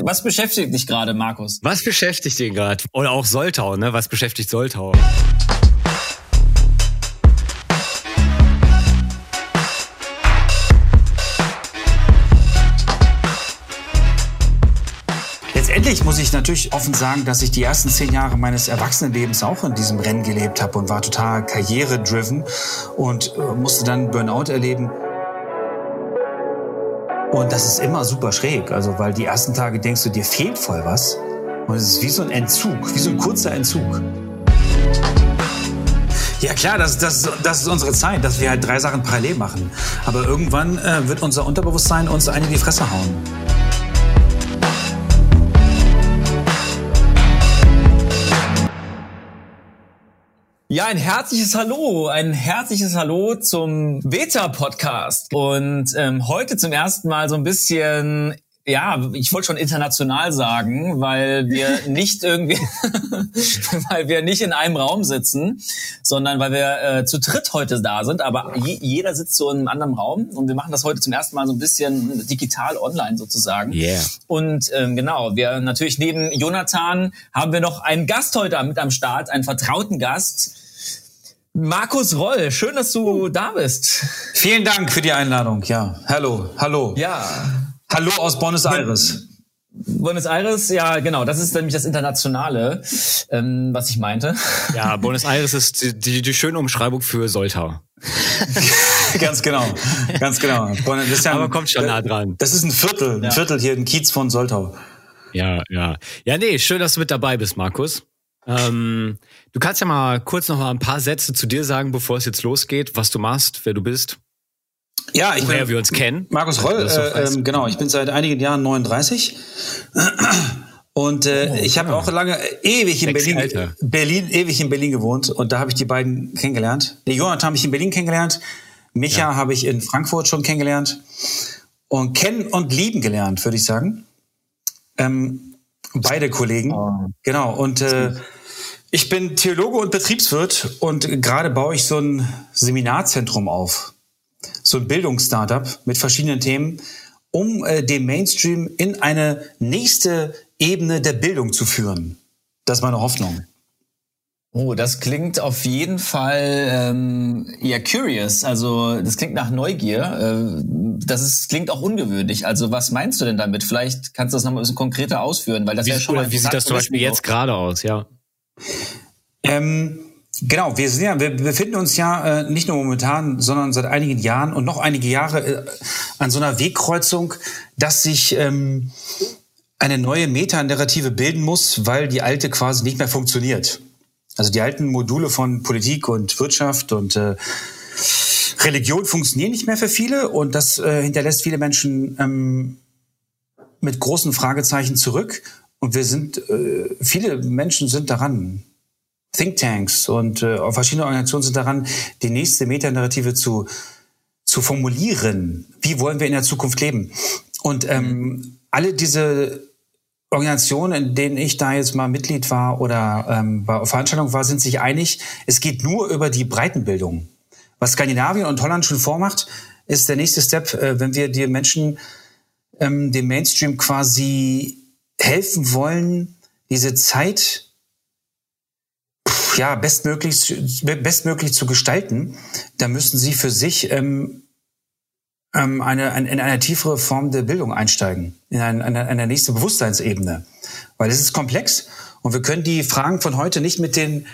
Was beschäftigt dich gerade, Markus? Was beschäftigt ihn gerade? Oder auch Soltau, ne? Was beschäftigt Soltau? Letztendlich muss ich natürlich offen sagen, dass ich die ersten zehn Jahre meines Erwachsenenlebens auch in diesem Rennen gelebt habe und war total karriere-driven und äh, musste dann Burnout erleben. Und das ist immer super schräg, also weil die ersten Tage denkst du, dir fehlt voll was. Und es ist wie so ein Entzug, wie so ein kurzer Entzug. Ja klar, das, das, das ist unsere Zeit, dass wir halt drei Sachen parallel machen. Aber irgendwann äh, wird unser Unterbewusstsein uns eine in die Fresse hauen. Ja, ein herzliches Hallo, ein herzliches Hallo zum Beta-Podcast. Und ähm, heute zum ersten Mal so ein bisschen ja, ich wollte schon international sagen, weil wir nicht irgendwie, weil wir nicht in einem Raum sitzen, sondern weil wir äh, zu dritt heute da sind. Aber je, jeder sitzt so in einem anderen Raum und wir machen das heute zum ersten Mal so ein bisschen digital online sozusagen. Yeah. Und ähm, genau, wir natürlich neben Jonathan haben wir noch einen Gast heute mit am Start, einen vertrauten Gast. Markus Roll, schön, dass du da bist. Vielen Dank für die Einladung. Ja, hallo, hallo. Ja. Hallo aus Buenos Aires. Buenos Aires, ja, genau, das ist nämlich das Internationale, ähm, was ich meinte. Ja, Buenos Aires ist die, die, die schöne Umschreibung für Soltau. ganz genau, ganz genau. Das ist ja, Aber kommt schon nah dran. Das ist ein Viertel, ein ja. Viertel hier, ein Kiez von Soltau. Ja, ja. Ja, nee, schön, dass du mit dabei bist, Markus. Ähm, du kannst ja mal kurz noch mal ein paar Sätze zu dir sagen, bevor es jetzt losgeht, was du machst, wer du bist. Ja, ich Woher bin, wir uns kennen. Markus Roll, äh, äh, genau, ich bin seit einigen Jahren 39. Und äh, oh, ich habe ja. auch lange ewig in Berlin, Berlin, ewig in Berlin gewohnt und da habe ich die beiden kennengelernt. Nee, Jonathan habe ich in Berlin kennengelernt, Micha ja. habe ich in Frankfurt schon kennengelernt und kennen und lieben gelernt, würde ich sagen. Ähm, beide Kollegen, oh. genau. Und äh, ich bin Theologe und Betriebswirt und gerade baue ich so ein Seminarzentrum auf so ein Bildungsstartup mit verschiedenen Themen, um äh, den Mainstream in eine nächste Ebene der Bildung zu führen. Das ist meine Hoffnung. Oh, das klingt auf jeden Fall ähm, ja curious. Also das klingt nach Neugier. Äh, das ist, klingt auch ungewöhnlich. Also was meinst du denn damit? Vielleicht kannst du das noch mal ein bisschen konkreter ausführen, weil das wie, ja schon mal. Wie sieht das zum Beispiel jetzt gerade aus? Ja. Ähm, Genau, wir, sind ja, wir befinden uns ja äh, nicht nur momentan, sondern seit einigen Jahren und noch einige Jahre äh, an so einer Wegkreuzung, dass sich ähm, eine neue Metanarrative bilden muss, weil die alte quasi nicht mehr funktioniert. Also die alten Module von Politik und Wirtschaft und äh, Religion funktionieren nicht mehr für viele und das äh, hinterlässt viele Menschen ähm, mit großen Fragezeichen zurück. Und wir sind, äh, viele Menschen sind daran, Thinktanks und äh, verschiedene Organisationen sind daran, die nächste Metanarrative zu, zu formulieren. Wie wollen wir in der Zukunft leben? Und ähm, mhm. alle diese Organisationen, in denen ich da jetzt mal Mitglied war oder ähm, bei Veranstaltungen war, sind sich einig, es geht nur über die Breitenbildung. Was Skandinavien und Holland schon vormacht, ist der nächste Step, äh, wenn wir die Menschen, ähm, dem Mainstream quasi helfen wollen, diese Zeit ja, bestmöglich, bestmöglich zu gestalten, da müssen sie für sich ähm, ähm, eine, ein, in eine tiefere Form der Bildung einsteigen, in eine, eine, eine nächste Bewusstseinsebene. Weil es ist komplex und wir können die Fragen von heute nicht mit den,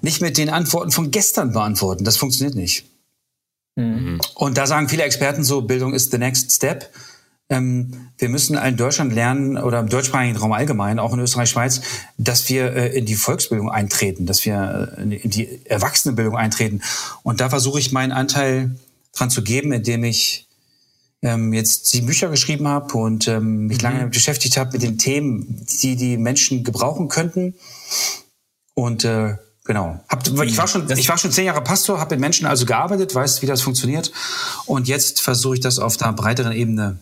nicht mit den Antworten von gestern beantworten. Das funktioniert nicht. Mhm. Und da sagen viele Experten so, Bildung ist the next step. Ähm, wir müssen in Deutschland lernen oder im deutschsprachigen Raum allgemein, auch in Österreich, Schweiz, dass wir äh, in die Volksbildung eintreten, dass wir äh, in die Erwachsenenbildung eintreten. Und da versuche ich meinen Anteil dran zu geben, indem ich ähm, jetzt sieben Bücher geschrieben habe und ähm, mich mhm. lange damit beschäftigt habe mit den Themen, die die Menschen gebrauchen könnten. Und äh, Genau. Hab, ich, war schon, ich war schon zehn Jahre Pastor, habe mit Menschen also gearbeitet, weiß, wie das funktioniert. Und jetzt versuche ich das auf einer breiteren Ebene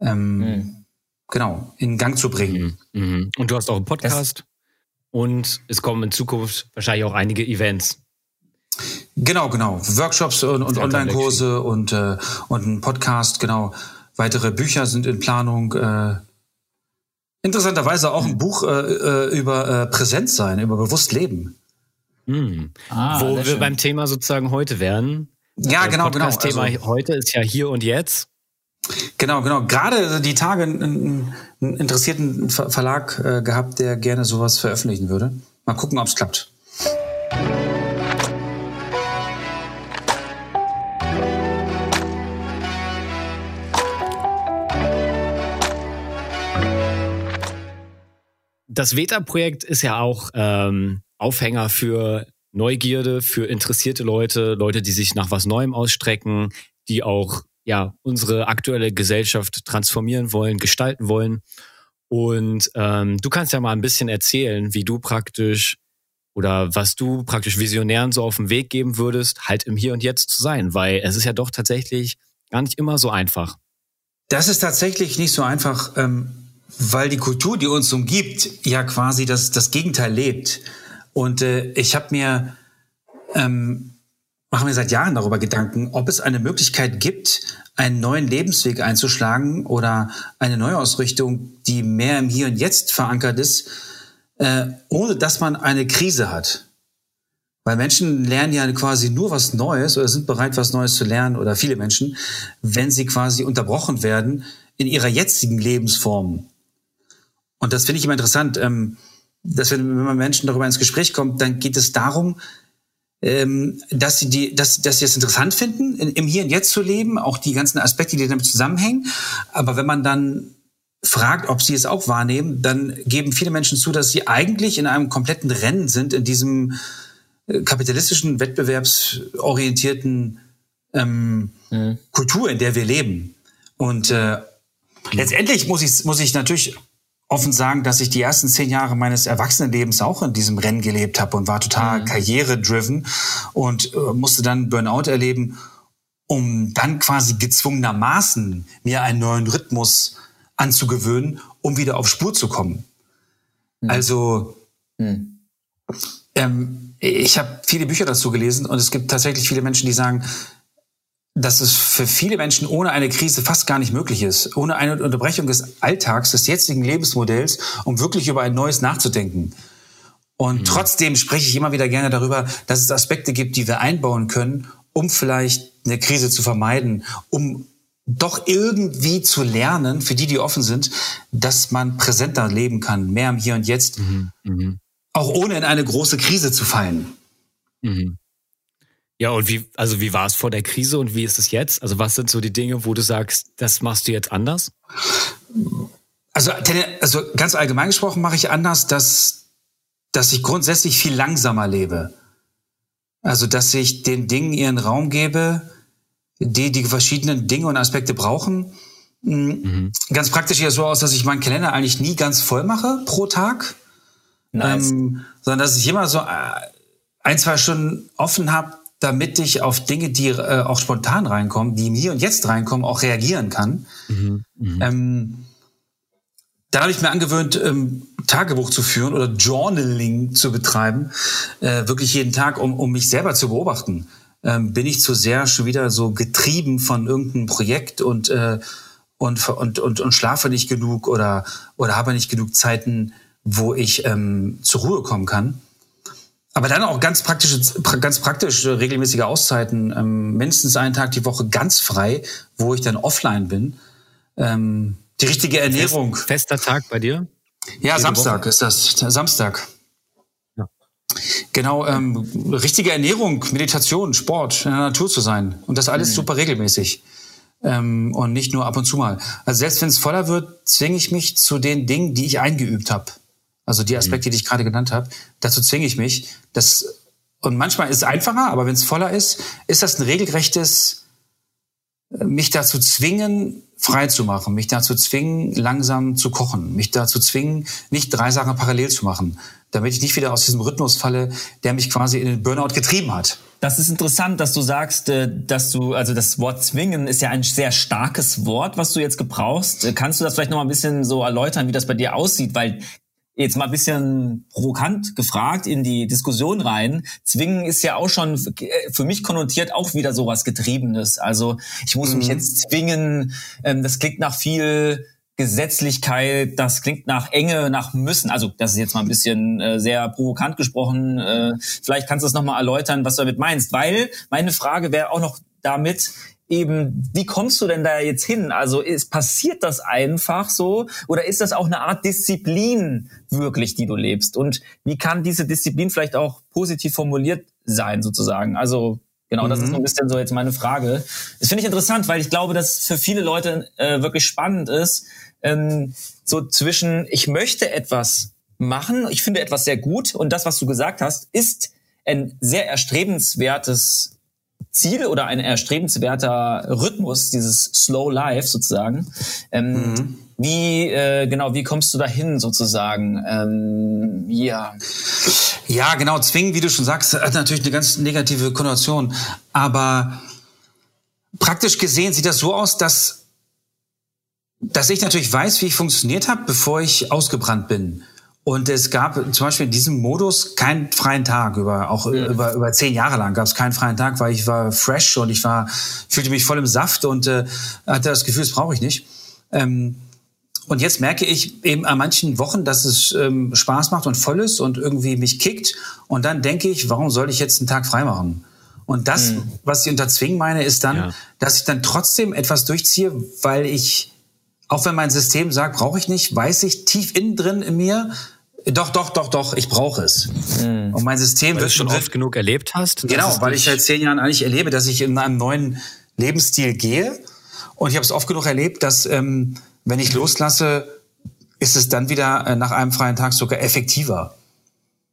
ähm, mhm. genau, in Gang zu bringen. Mhm. mhm. Und du hast auch einen Podcast das, und es kommen in Zukunft wahrscheinlich auch einige Events. Genau, genau. Workshops und, und Online-Kurse und, äh, und ein Podcast, genau. Weitere Bücher sind in Planung. Äh, Interessanterweise auch ein Buch äh, äh über äh, Präsenz sein, über bewusst leben. Hm. Ah, Wo wir schön. beim Thema sozusagen heute wären. Ja, also genau, genau. Thema also, heute ist ja hier und jetzt. Genau, genau. Gerade die Tage einen, einen interessierten Verlag äh, gehabt, der gerne sowas veröffentlichen würde. Mal gucken, ob es klappt. Das Veta-Projekt ist ja auch ähm, Aufhänger für Neugierde, für interessierte Leute, Leute, die sich nach was Neuem ausstrecken, die auch ja unsere aktuelle Gesellschaft transformieren wollen, gestalten wollen. Und ähm, du kannst ja mal ein bisschen erzählen, wie du praktisch oder was du praktisch Visionären so auf den Weg geben würdest, halt im Hier und Jetzt zu sein, weil es ist ja doch tatsächlich gar nicht immer so einfach. Das ist tatsächlich nicht so einfach. Ähm weil die Kultur, die uns umgibt, ja quasi das, das Gegenteil lebt. Und äh, ich habe mir, ähm, machen wir seit Jahren darüber Gedanken, ob es eine Möglichkeit gibt, einen neuen Lebensweg einzuschlagen oder eine Neuausrichtung, die mehr im Hier und Jetzt verankert ist, äh, ohne dass man eine Krise hat. Weil Menschen lernen ja quasi nur was Neues oder sind bereit, was Neues zu lernen, oder viele Menschen, wenn sie quasi unterbrochen werden in ihrer jetzigen Lebensform. Und das finde ich immer interessant, ähm, dass wenn, wenn man Menschen darüber ins Gespräch kommt, dann geht es darum, ähm, dass sie die, dass, dass sie es interessant finden, in, im Hier und Jetzt zu leben, auch die ganzen Aspekte, die damit zusammenhängen. Aber wenn man dann fragt, ob sie es auch wahrnehmen, dann geben viele Menschen zu, dass sie eigentlich in einem kompletten Rennen sind, in diesem äh, kapitalistischen, wettbewerbsorientierten ähm, mhm. Kultur, in der wir leben. Und äh, letztendlich muss ich, muss ich natürlich offen sagen, dass ich die ersten zehn Jahre meines Erwachsenenlebens auch in diesem Rennen gelebt habe und war total mhm. karriere-driven und äh, musste dann Burnout erleben, um dann quasi gezwungenermaßen mir einen neuen Rhythmus anzugewöhnen, um wieder auf Spur zu kommen. Mhm. Also mhm. Ähm, ich habe viele Bücher dazu gelesen und es gibt tatsächlich viele Menschen, die sagen, dass es für viele Menschen ohne eine Krise fast gar nicht möglich ist, ohne eine Unterbrechung des Alltags, des jetzigen Lebensmodells, um wirklich über ein neues nachzudenken. Und mhm. trotzdem spreche ich immer wieder gerne darüber, dass es Aspekte gibt, die wir einbauen können, um vielleicht eine Krise zu vermeiden, um doch irgendwie zu lernen, für die, die offen sind, dass man präsenter leben kann, mehr im Hier und Jetzt, mhm. Mhm. auch ohne in eine große Krise zu fallen. Ja, und wie, also wie war es vor der Krise und wie ist es jetzt? Also was sind so die Dinge, wo du sagst, das machst du jetzt anders? Also, also ganz allgemein gesprochen mache ich anders, dass, dass ich grundsätzlich viel langsamer lebe. Also, dass ich den Dingen ihren Raum gebe, die die verschiedenen Dinge und Aspekte brauchen. Hm, mhm. Ganz praktisch ja so aus, dass ich meinen Kalender eigentlich nie ganz voll mache pro Tag. Nice. Ähm, sondern dass ich immer so äh, ein, zwei Stunden offen habe, damit ich auf Dinge, die äh, auch spontan reinkommen, die im Hier und Jetzt reinkommen, auch reagieren kann. Mhm, mh. ähm, dann habe ich mir angewöhnt, ähm, Tagebuch zu führen oder Journaling zu betreiben, äh, wirklich jeden Tag, um, um mich selber zu beobachten. Ähm, bin ich zu sehr schon wieder so getrieben von irgendeinem Projekt und, äh, und, und, und, und schlafe nicht genug oder, oder habe nicht genug Zeiten, wo ich ähm, zur Ruhe kommen kann. Aber dann auch ganz praktische, ganz praktische regelmäßige Auszeiten, ähm, mindestens einen Tag die Woche ganz frei, wo ich dann offline bin. Ähm, die richtige Ernährung. Fest, fester Tag bei dir? Ja, Jede Samstag Woche? ist das. Samstag. Ja. Genau, ähm, richtige Ernährung, Meditation, Sport, in der Natur zu sein. Und das alles mhm. super regelmäßig. Ähm, und nicht nur ab und zu mal. Also selbst wenn es voller wird, zwinge ich mich zu den Dingen, die ich eingeübt habe. Also die Aspekte, mhm. die ich gerade genannt habe, dazu zwinge ich mich. Das, und manchmal ist es einfacher, aber wenn es voller ist, ist das ein regelrechtes, äh, mich dazu zwingen, frei zu machen, mich dazu zwingen, langsam zu kochen, mich dazu zwingen, nicht drei Sachen parallel zu machen, damit ich nicht wieder aus diesem Rhythmus falle, der mich quasi in den Burnout getrieben hat. Das ist interessant, dass du sagst, äh, dass du, also das Wort zwingen ist ja ein sehr starkes Wort, was du jetzt gebrauchst. Kannst du das vielleicht noch mal ein bisschen so erläutern, wie das bei dir aussieht? Weil jetzt mal ein bisschen provokant gefragt in die Diskussion rein. Zwingen ist ja auch schon für mich konnotiert auch wieder sowas Getriebenes. Also ich muss mhm. mich jetzt zwingen, ähm, das klingt nach viel Gesetzlichkeit, das klingt nach Enge, nach Müssen. Also das ist jetzt mal ein bisschen äh, sehr provokant gesprochen. Äh, vielleicht kannst du es nochmal erläutern, was du damit meinst. Weil meine Frage wäre auch noch damit, eben, wie kommst du denn da jetzt hin? Also ist, passiert das einfach so oder ist das auch eine Art Disziplin wirklich, die du lebst? Und wie kann diese Disziplin vielleicht auch positiv formuliert sein sozusagen? Also genau, das ist so ein mhm. bisschen so jetzt meine Frage. Das finde ich interessant, weil ich glaube, dass für viele Leute äh, wirklich spannend ist, ähm, so zwischen ich möchte etwas machen, ich finde etwas sehr gut und das, was du gesagt hast, ist ein sehr erstrebenswertes Ziel oder ein erstrebenswerter Rhythmus, dieses Slow Life sozusagen. Ähm, mhm. Wie äh, genau, wie kommst du dahin sozusagen? Ähm, ja. Ja, genau. Zwingen, wie du schon sagst, hat natürlich eine ganz negative Konnotation. Aber praktisch gesehen sieht das so aus, dass dass ich natürlich weiß, wie ich funktioniert habe, bevor ich ausgebrannt bin. Und es gab zum Beispiel in diesem Modus keinen freien Tag über auch ja. über über zehn Jahre lang gab es keinen freien Tag, weil ich war fresh und ich war fühlte mich voll im Saft und äh, hatte das Gefühl, das brauche ich nicht. Ähm, und jetzt merke ich eben an manchen Wochen, dass es ähm, Spaß macht und voll ist und irgendwie mich kickt. Und dann denke ich, warum soll ich jetzt einen Tag frei machen? Und das, mhm. was ich unter Zwingen meine, ist dann, ja. dass ich dann trotzdem etwas durchziehe, weil ich, auch wenn mein System sagt, brauche ich nicht, weiß ich tief innen drin in mir, doch, doch, doch, doch, ich brauche es. Mhm. Und mein System weil wird schon oft genug erlebt hast. Genau, weil ich seit zehn Jahren eigentlich erlebe, dass ich in einem neuen Lebensstil gehe. Und ich habe es oft genug erlebt, dass ähm, wenn ich loslasse, ist es dann wieder äh, nach einem freien Tag sogar effektiver.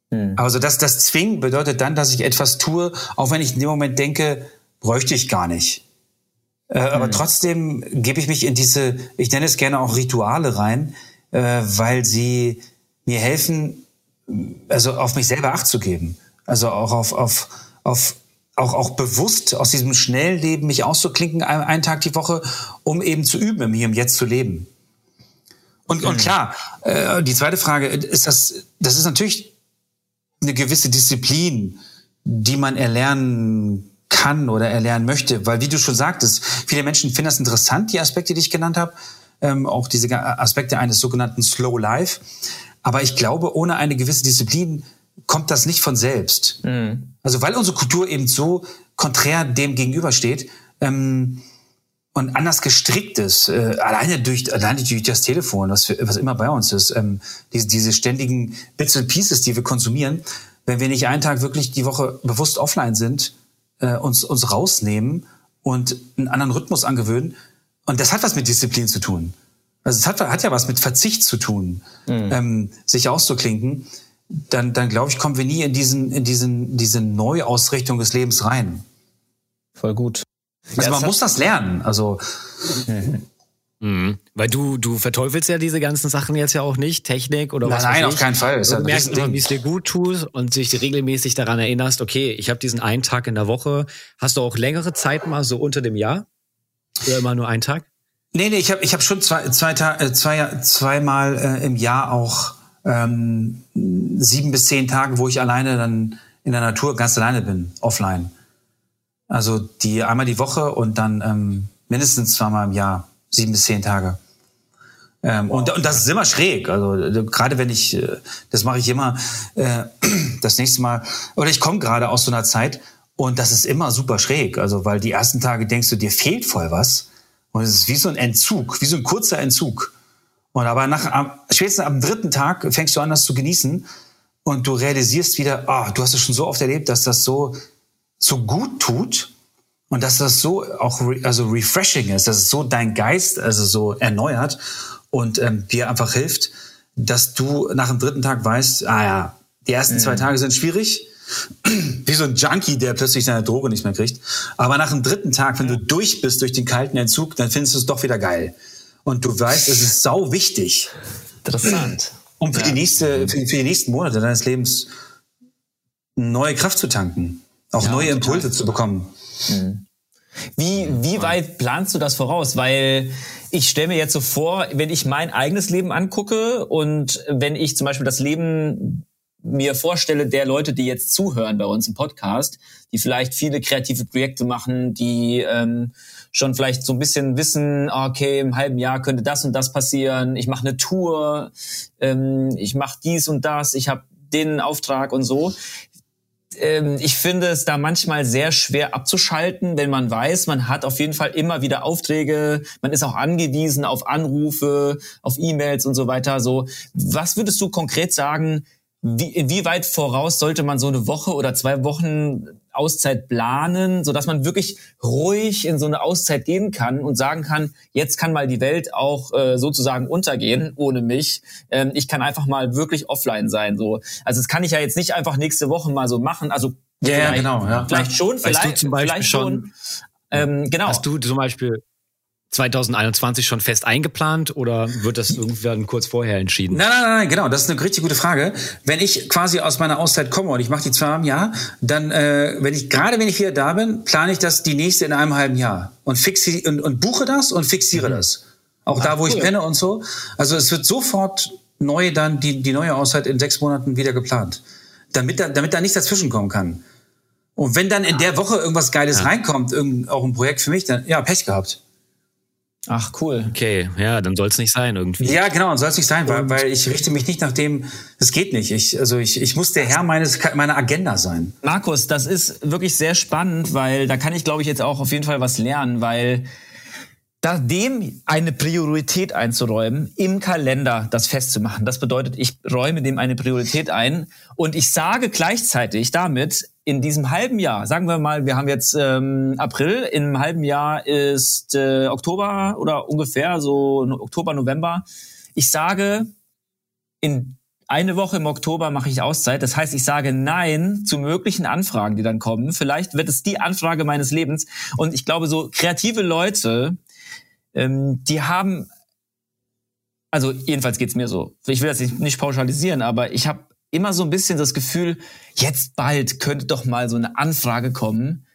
Mhm. Also das, das Zwingen bedeutet dann, dass ich etwas tue, auch wenn ich in dem Moment denke, bräuchte ich gar nicht. Äh, mhm. Aber hm. trotzdem gebe ich mich in diese, ich nenne es gerne auch Rituale rein, äh, weil sie mir helfen, also auf mich selber Acht zu geben. Also auch auf, auf, auf auch, auch bewusst aus diesem schnellen Leben mich auszuklinken, einen Tag die Woche, um eben zu üben, im Hier und Jetzt zu leben. Und, mhm. und klar, äh, die zweite Frage ist das, das ist natürlich eine gewisse Disziplin, die man erlernen kann oder erlernen möchte, weil wie du schon sagtest, viele Menschen finden das interessant, die Aspekte, die ich genannt habe, ähm, auch diese Aspekte eines sogenannten Slow Life. Aber ich glaube, ohne eine gewisse Disziplin kommt das nicht von selbst. Mhm. Also weil unsere Kultur eben so konträr dem gegenübersteht ähm, und anders gestrickt ist, äh, alleine durch alleine durch das Telefon, was, was immer bei uns ist, ähm, diese, diese ständigen Bits and Pieces, die wir konsumieren, wenn wir nicht einen Tag wirklich die Woche bewusst offline sind, äh, uns uns rausnehmen und einen anderen Rhythmus angewöhnen, und das hat was mit Disziplin zu tun. Also es hat, hat ja was mit Verzicht zu tun, mhm. ähm, sich auszuklinken. Dann, dann glaube ich, kommen wir nie in diesen, in diesen, diese Neuausrichtung des Lebens rein. Voll gut. Also ja, man muss das lernen. Also mhm. Mhm. Weil du, du verteufelst ja diese ganzen Sachen jetzt ja auch nicht, Technik oder was. Nein, nein auf keinen Fall. du merkst immer, wie es dir gut tut und sich regelmäßig daran erinnerst, okay, ich habe diesen einen Tag in der Woche. Hast du auch längere Zeit mal so unter dem Jahr? Oder immer nur einen Tag? Nee, nee, ich habe ich hab schon zwei, zwei, äh, zwei, zweimal äh, im Jahr auch ähm, sieben bis zehn Tage, wo ich alleine dann in der Natur ganz alleine bin, offline. Also die einmal die Woche und dann ähm, mindestens zweimal im Jahr, sieben bis zehn Tage. Ähm, wow. und, und das ist immer schräg. Also äh, gerade wenn ich, äh, das mache ich immer äh, das nächste Mal, oder ich komme gerade aus so einer Zeit und das ist immer super schräg. Also weil die ersten Tage denkst du, dir fehlt voll was. Und es ist wie so ein Entzug, wie so ein kurzer Entzug. Und aber nach, spätestens am dritten Tag fängst du an, das zu genießen und du realisierst wieder, ah, du hast es schon so oft erlebt, dass das so, so gut tut und dass das so auch, re, also refreshing ist, dass es so dein Geist, also so erneuert und ähm, dir einfach hilft, dass du nach dem dritten Tag weißt, ah ja, die ersten mhm. zwei Tage sind schwierig, wie so ein Junkie, der plötzlich seine Droge nicht mehr kriegt. Aber nach dem dritten Tag, wenn du durch bist durch den kalten Entzug, dann findest du es doch wieder geil. Und du weißt, es ist sau wichtig. Interessant. Um für ja. die nächste, für für die, nächsten Monate deines Lebens neue Kraft zu tanken, auch ja, neue Impulse total. zu bekommen. Mhm. Wie, wie weit planst du das voraus? Weil ich stelle mir jetzt so vor, wenn ich mein eigenes Leben angucke und wenn ich zum Beispiel das Leben mir vorstelle, der Leute, die jetzt zuhören bei uns im Podcast, die vielleicht viele kreative Projekte machen, die ähm, schon vielleicht so ein bisschen wissen, okay, im halben Jahr könnte das und das passieren, ich mache eine Tour, ähm, ich mache dies und das, ich habe den Auftrag und so. Ähm, ich finde es da manchmal sehr schwer abzuschalten, wenn man weiß, man hat auf jeden Fall immer wieder Aufträge, man ist auch angewiesen auf Anrufe, auf E-Mails und so weiter. So, was würdest du konkret sagen? Wie, inwieweit voraus sollte man so eine Woche oder zwei Wochen Auszeit planen, so dass man wirklich ruhig in so eine Auszeit gehen kann und sagen kann, jetzt kann mal die Welt auch äh, sozusagen untergehen ohne mich. Ähm, ich kann einfach mal wirklich offline sein. So, also das kann ich ja jetzt nicht einfach nächste Woche mal so machen. Also ja, ja genau, ja. vielleicht schon, vielleicht, weißt du zum Beispiel vielleicht schon. Ähm, genau. Hast du zum Beispiel 2021 schon fest eingeplant oder wird das irgendwann kurz vorher entschieden? Nein, nein, nein, genau. Das ist eine richtig gute Frage. Wenn ich quasi aus meiner Auszeit komme und ich mache die zweimal im Jahr, dann, äh, wenn ich gerade wenn ich wieder da bin, plane ich das die nächste in einem halben Jahr und fixiere und, und buche das und fixiere mhm. das. Auch ah, da, wo cool. ich penne und so. Also es wird sofort neu dann die die neue Auszeit in sechs Monaten wieder geplant, damit da damit da nichts dazwischen kommen kann. Und wenn dann in der Woche irgendwas Geiles ja. reinkommt, irgend, auch ein Projekt für mich, dann ja Pech gehabt. Ach, cool. Okay, ja, dann soll es nicht sein irgendwie. Ja, genau, dann soll es nicht sein, weil, weil ich richte mich nicht nach dem, es geht nicht. Ich, also ich, ich muss der Herr meines, meiner Agenda sein. Markus, das ist wirklich sehr spannend, weil da kann ich, glaube ich, jetzt auch auf jeden Fall was lernen, weil dem eine Priorität einzuräumen, im Kalender das festzumachen. Das bedeutet, ich räume dem eine Priorität ein und ich sage gleichzeitig damit, in diesem halben Jahr, sagen wir mal, wir haben jetzt ähm, April, einem halben Jahr ist äh, Oktober oder ungefähr so Oktober, November. Ich sage, in eine Woche im Oktober mache ich Auszeit. Das heißt, ich sage Nein zu möglichen Anfragen, die dann kommen. Vielleicht wird es die Anfrage meines Lebens. Und ich glaube, so kreative Leute, ähm, die haben, also jedenfalls geht's mir so. Ich will das nicht pauschalisieren, aber ich habe immer so ein bisschen das Gefühl, jetzt bald könnte doch mal so eine Anfrage kommen,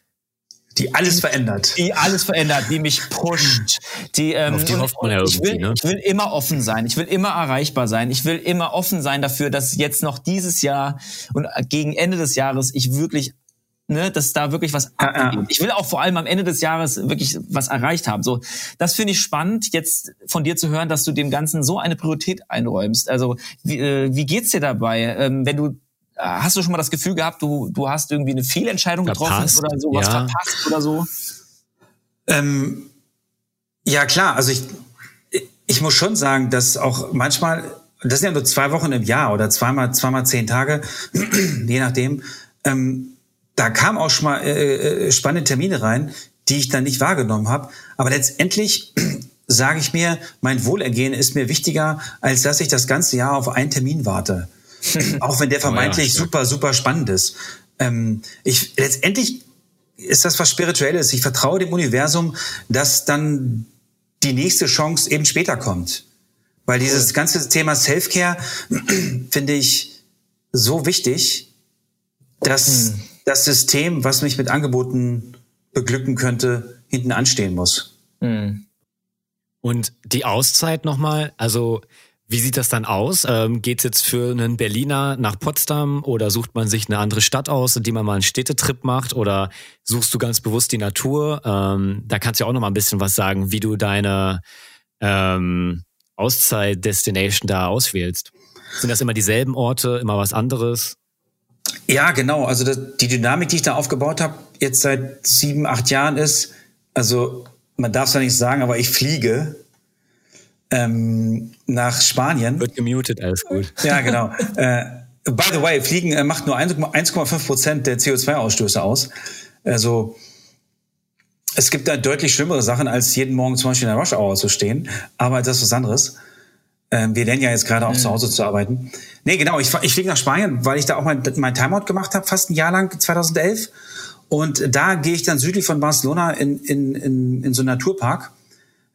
die alles verändert. Die alles verändert, die mich pusht. Die, ähm, Auf die hofft man ja irgendwie, ich will, ne? ich will immer offen sein. Ich will immer erreichbar sein. Ich will immer offen sein dafür, dass jetzt noch dieses Jahr und gegen Ende des Jahres ich wirklich ne, dass da wirklich was ja, ja. Ich will auch vor allem am Ende des Jahres wirklich was erreicht haben. So, das finde ich spannend, jetzt von dir zu hören, dass du dem Ganzen so eine Priorität einräumst. Also, wie, äh, wie geht's dir dabei, ähm, wenn du äh, Hast du schon mal das Gefühl gehabt, du, du hast irgendwie eine Fehlentscheidung getroffen oder so, was ja. verpasst oder so? Ähm, ja, klar. Also ich, ich muss schon sagen, dass auch manchmal, das sind ja nur zwei Wochen im Jahr oder zweimal, zweimal zehn Tage, je nachdem, ähm, da kam auch schon mal äh, äh, spannende Termine rein, die ich dann nicht wahrgenommen habe. Aber letztendlich sage ich mir, mein Wohlergehen ist mir wichtiger, als dass ich das ganze Jahr auf einen Termin warte. auch wenn der vermeintlich oh ja, super, super spannend ist. Ähm, ich, letztendlich ist das was Spirituelles. Ich vertraue dem Universum, dass dann die nächste Chance eben später kommt. Weil dieses ganze Thema Self-Care finde ich so wichtig, dass, hm das System, was mich mit Angeboten beglücken könnte, hinten anstehen muss. Mhm. Und die Auszeit nochmal, also wie sieht das dann aus? Ähm, Geht es jetzt für einen Berliner nach Potsdam oder sucht man sich eine andere Stadt aus, in die man mal einen Städtetrip macht oder suchst du ganz bewusst die Natur? Ähm, da kannst du ja auch noch mal ein bisschen was sagen, wie du deine ähm, Auszeit-Destination da auswählst. Sind das immer dieselben Orte, immer was anderes? Ja, genau. Also das, die Dynamik, die ich da aufgebaut habe, jetzt seit sieben, acht Jahren ist, also man darf es ja nicht sagen, aber ich fliege ähm, nach Spanien. Wird gemutet, alles gut. Ja, genau. äh, by the way, Fliegen äh, macht nur 1,5 Prozent der CO2-Ausstöße aus. Also es gibt da deutlich schlimmere Sachen, als jeden Morgen zum Beispiel in der Rush Hour zu stehen. Aber das ist was anderes. Ähm, wir lernen ja jetzt gerade auch mhm. zu Hause zu arbeiten. Nee, genau, ich, ich fliege nach Spanien, weil ich da auch mein, mein Timeout gemacht habe, fast ein Jahr lang, 2011. Und da gehe ich dann südlich von Barcelona in, in, in, in so einen Naturpark,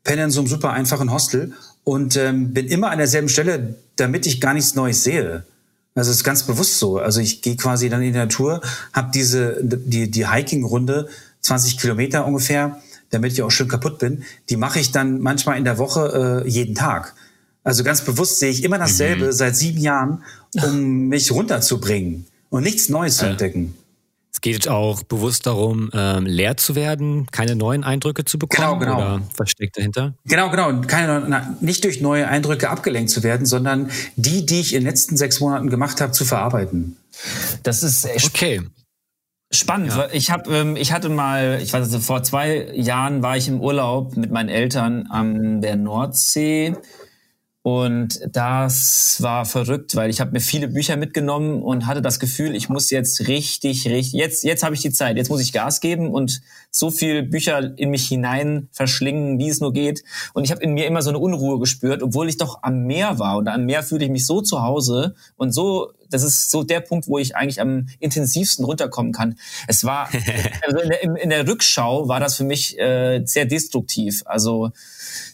penne in so einem super einfachen Hostel und ähm, bin immer an derselben Stelle, damit ich gar nichts Neues sehe. Also es ist ganz bewusst so. Also ich gehe quasi dann in die Natur, habe diese die die Hiking-Runde, 20 Kilometer ungefähr, damit ich auch schön kaputt bin. Die mache ich dann manchmal in der Woche äh, jeden Tag Also ganz bewusst sehe ich immer dasselbe mhm. seit sieben Jahren, um mich runterzubringen und nichts Neues zu entdecken. Es geht auch bewusst darum, ähm, leer zu werden, keine neuen Eindrücke zu bekommen genau, genau. oder versteckt dahinter? Genau, genau. Keine, na, nicht durch neue Eindrücke abgelenkt zu werden, sondern die, die ich in den letzten sechs Monaten gemacht habe, zu verarbeiten. Das ist echt okay. Spannend. Ja. Ich habe, ähm, ich hatte mal, ich weiß nicht, vor zwei Jahren war ich im Urlaub mit meinen Eltern an der Nordsee und das war verrückt, weil ich habe mir viele Bücher mitgenommen und hatte das Gefühl, ich muss jetzt richtig, richtig, jetzt, jetzt habe ich die Zeit, jetzt muss ich Gas geben und so viel Bücher in mich hinein verschlingen, wie es nur geht. Und ich habe in mir immer so eine Unruhe gespürt, obwohl ich doch am Meer war. Und am Meer fühle ich mich so zu Hause und so, das ist so der Punkt, wo ich eigentlich am intensivsten runterkommen kann. Es war, also in, der, in der Rückschau war das für mich äh, sehr destruktiv. Also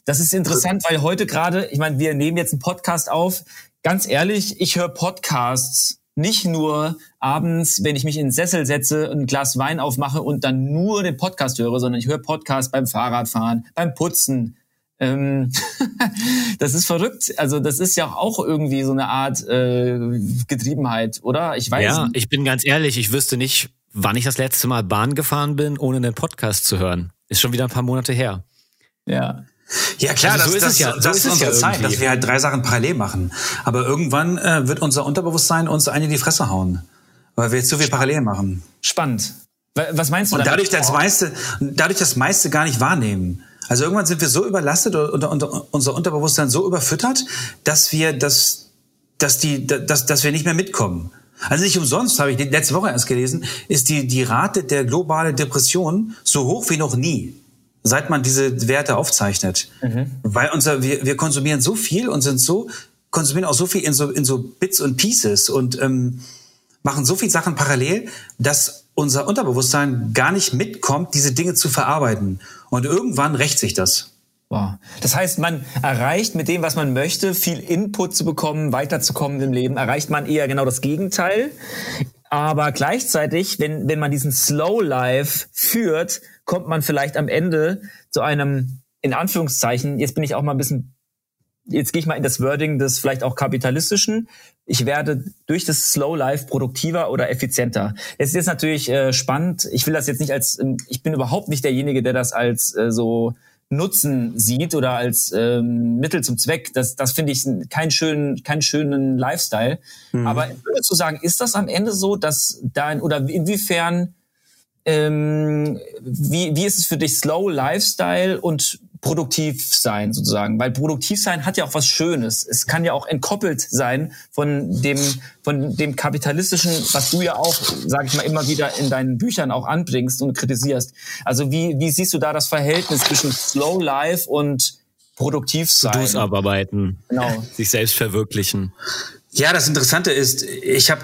das ist interessant, weil heute gerade, ich meine, wir nehmen jetzt einen Podcast auf. Ganz ehrlich, ich höre Podcasts nicht nur abends, wenn ich mich in den Sessel setze, ein Glas Wein aufmache und dann nur den Podcast höre, sondern ich höre Podcasts beim Fahrradfahren, beim Putzen. Ähm, das ist verrückt. Also das ist ja auch irgendwie so eine Art äh, Getriebenheit, oder? Ich weiß. Ja, ich bin ganz ehrlich, ich wüsste nicht, wann ich das letzte Mal Bahn gefahren bin, ohne einen Podcast zu hören. Ist schon wieder ein paar Monate her. Ja. Ja klar, also so das, ist das, ja. das, so ist, ist unsere ja Zeit, dass wir halt drei Sachen parallel machen. Aber irgendwann äh, wird unser Unterbewusstsein uns eine in die Fresse hauen, weil wir jetzt so viel parallel machen. Spannend. Was meinst du? Und dadurch das meiste, dadurch das meiste gar nicht wahrnehmen. Also irgendwann sind wir so überlastet und, und, und unser Unterbewusstsein so überfüttert, dass wir das, dass die, dass, dass wir nicht mehr mitkommen. Also nicht umsonst habe ich letzte Woche erst gelesen, ist die die Rate der globalen Depression so hoch wie noch nie seit man diese Werte aufzeichnet. Mhm. Weil unser, wir, wir konsumieren so viel und sind so, konsumieren auch so viel in so, in so Bits und Pieces und ähm, machen so viel Sachen parallel, dass unser Unterbewusstsein gar nicht mitkommt, diese Dinge zu verarbeiten. Und irgendwann rächt sich das. Wow. Das heißt, man erreicht mit dem, was man möchte, viel Input zu bekommen, weiterzukommen im Leben, erreicht man eher genau das Gegenteil. Aber gleichzeitig, wenn, wenn man diesen Slow Life führt, kommt man vielleicht am Ende zu einem, in Anführungszeichen, jetzt bin ich auch mal ein bisschen, jetzt gehe ich mal in das Wording des vielleicht auch kapitalistischen. Ich werde durch das Slow Life produktiver oder effizienter. Es ist jetzt natürlich äh, spannend. Ich will das jetzt nicht als, ähm, ich bin überhaupt nicht derjenige, der das als äh, so Nutzen sieht oder als ähm, Mittel zum Zweck. Das, das finde ich keinen schönen, keinen schönen Lifestyle. Mhm. Aber würdest du sagen, ist das am Ende so, dass da oder inwiefern ähm, wie, wie ist es für dich Slow Lifestyle und produktiv sein sozusagen, weil produktiv sein hat ja auch was Schönes. Es kann ja auch entkoppelt sein von dem von dem kapitalistischen, was du ja auch, sage ich mal, immer wieder in deinen Büchern auch anbringst und kritisierst. Also wie wie siehst du da das Verhältnis zwischen Slow Life und produktiv sein? To-Dos abarbeiten, genau. sich selbst verwirklichen. Ja, das Interessante ist, ich habe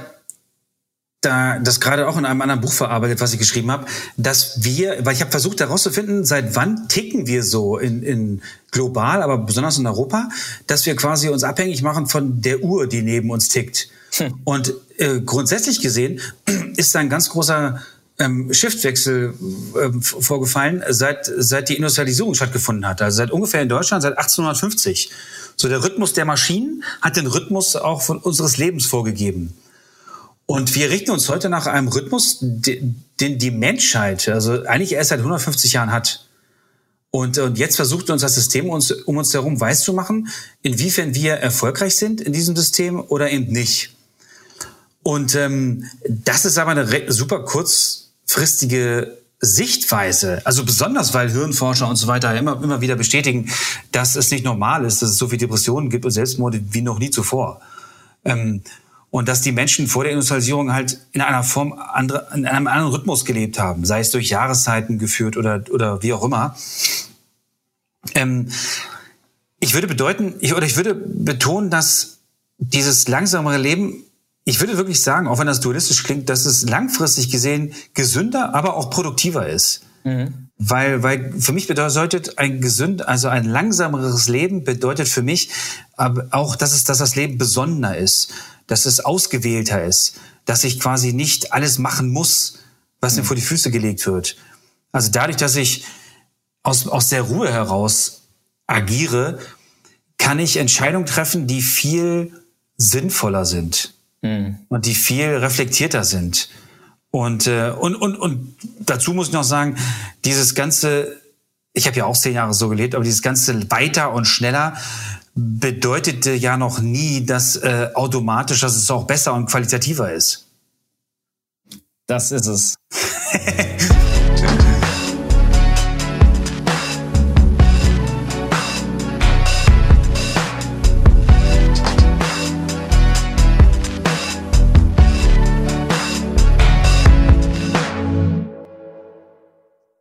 da das gerade auch in einem anderen Buch verarbeitet, was ich geschrieben habe, dass wir, weil ich habe versucht herauszufinden, seit wann ticken wir so in, in global, aber besonders in Europa, dass wir quasi uns abhängig machen von der Uhr, die neben uns tickt. Hm. Und äh, grundsätzlich gesehen ist da ein ganz großer ähm, Shiftwechsel äh, vorgefallen, seit, seit die Industrialisierung stattgefunden hat. Also seit ungefähr in Deutschland seit 1850. So der Rhythmus der Maschinen hat den Rhythmus auch von unseres Lebens vorgegeben. Und wir richten uns heute nach einem Rhythmus, den die Menschheit, also eigentlich erst seit 150 Jahren hat. Und, und jetzt versucht uns das System uns, um uns herum weiß zu machen, inwiefern wir erfolgreich sind in diesem System oder eben nicht. Und ähm, das ist aber eine super kurzfristige Sichtweise, also besonders weil Hirnforscher und so weiter immer, immer wieder bestätigen, dass es nicht normal ist, dass es so viele Depressionen gibt und Selbstmorde wie noch nie zuvor. Ähm, und dass die Menschen vor der Industrialisierung halt in einer Form, andere, in einem anderen Rhythmus gelebt haben, sei es durch Jahreszeiten geführt oder, oder wie auch immer. Ähm, ich würde bedeuten, ich, oder ich würde betonen, dass dieses langsamere Leben, ich würde wirklich sagen, auch wenn das dualistisch klingt, dass es langfristig gesehen gesünder, aber auch produktiver ist. Mhm. Weil, weil für mich bedeutet ein gesünd, also ein langsameres Leben bedeutet für mich auch, dass es, dass das Leben besonderer ist dass es ausgewählter ist, dass ich quasi nicht alles machen muss, was mir vor die Füße gelegt wird. Also dadurch, dass ich aus, aus der Ruhe heraus agiere, kann ich Entscheidungen treffen, die viel sinnvoller sind mhm. und die viel reflektierter sind. Und, äh, und, und, und dazu muss ich noch sagen, dieses ganze, ich habe ja auch zehn Jahre so gelebt, aber dieses ganze weiter und schneller bedeutete ja noch nie, dass äh, automatisch, dass es auch besser und qualitativer ist. Das ist es.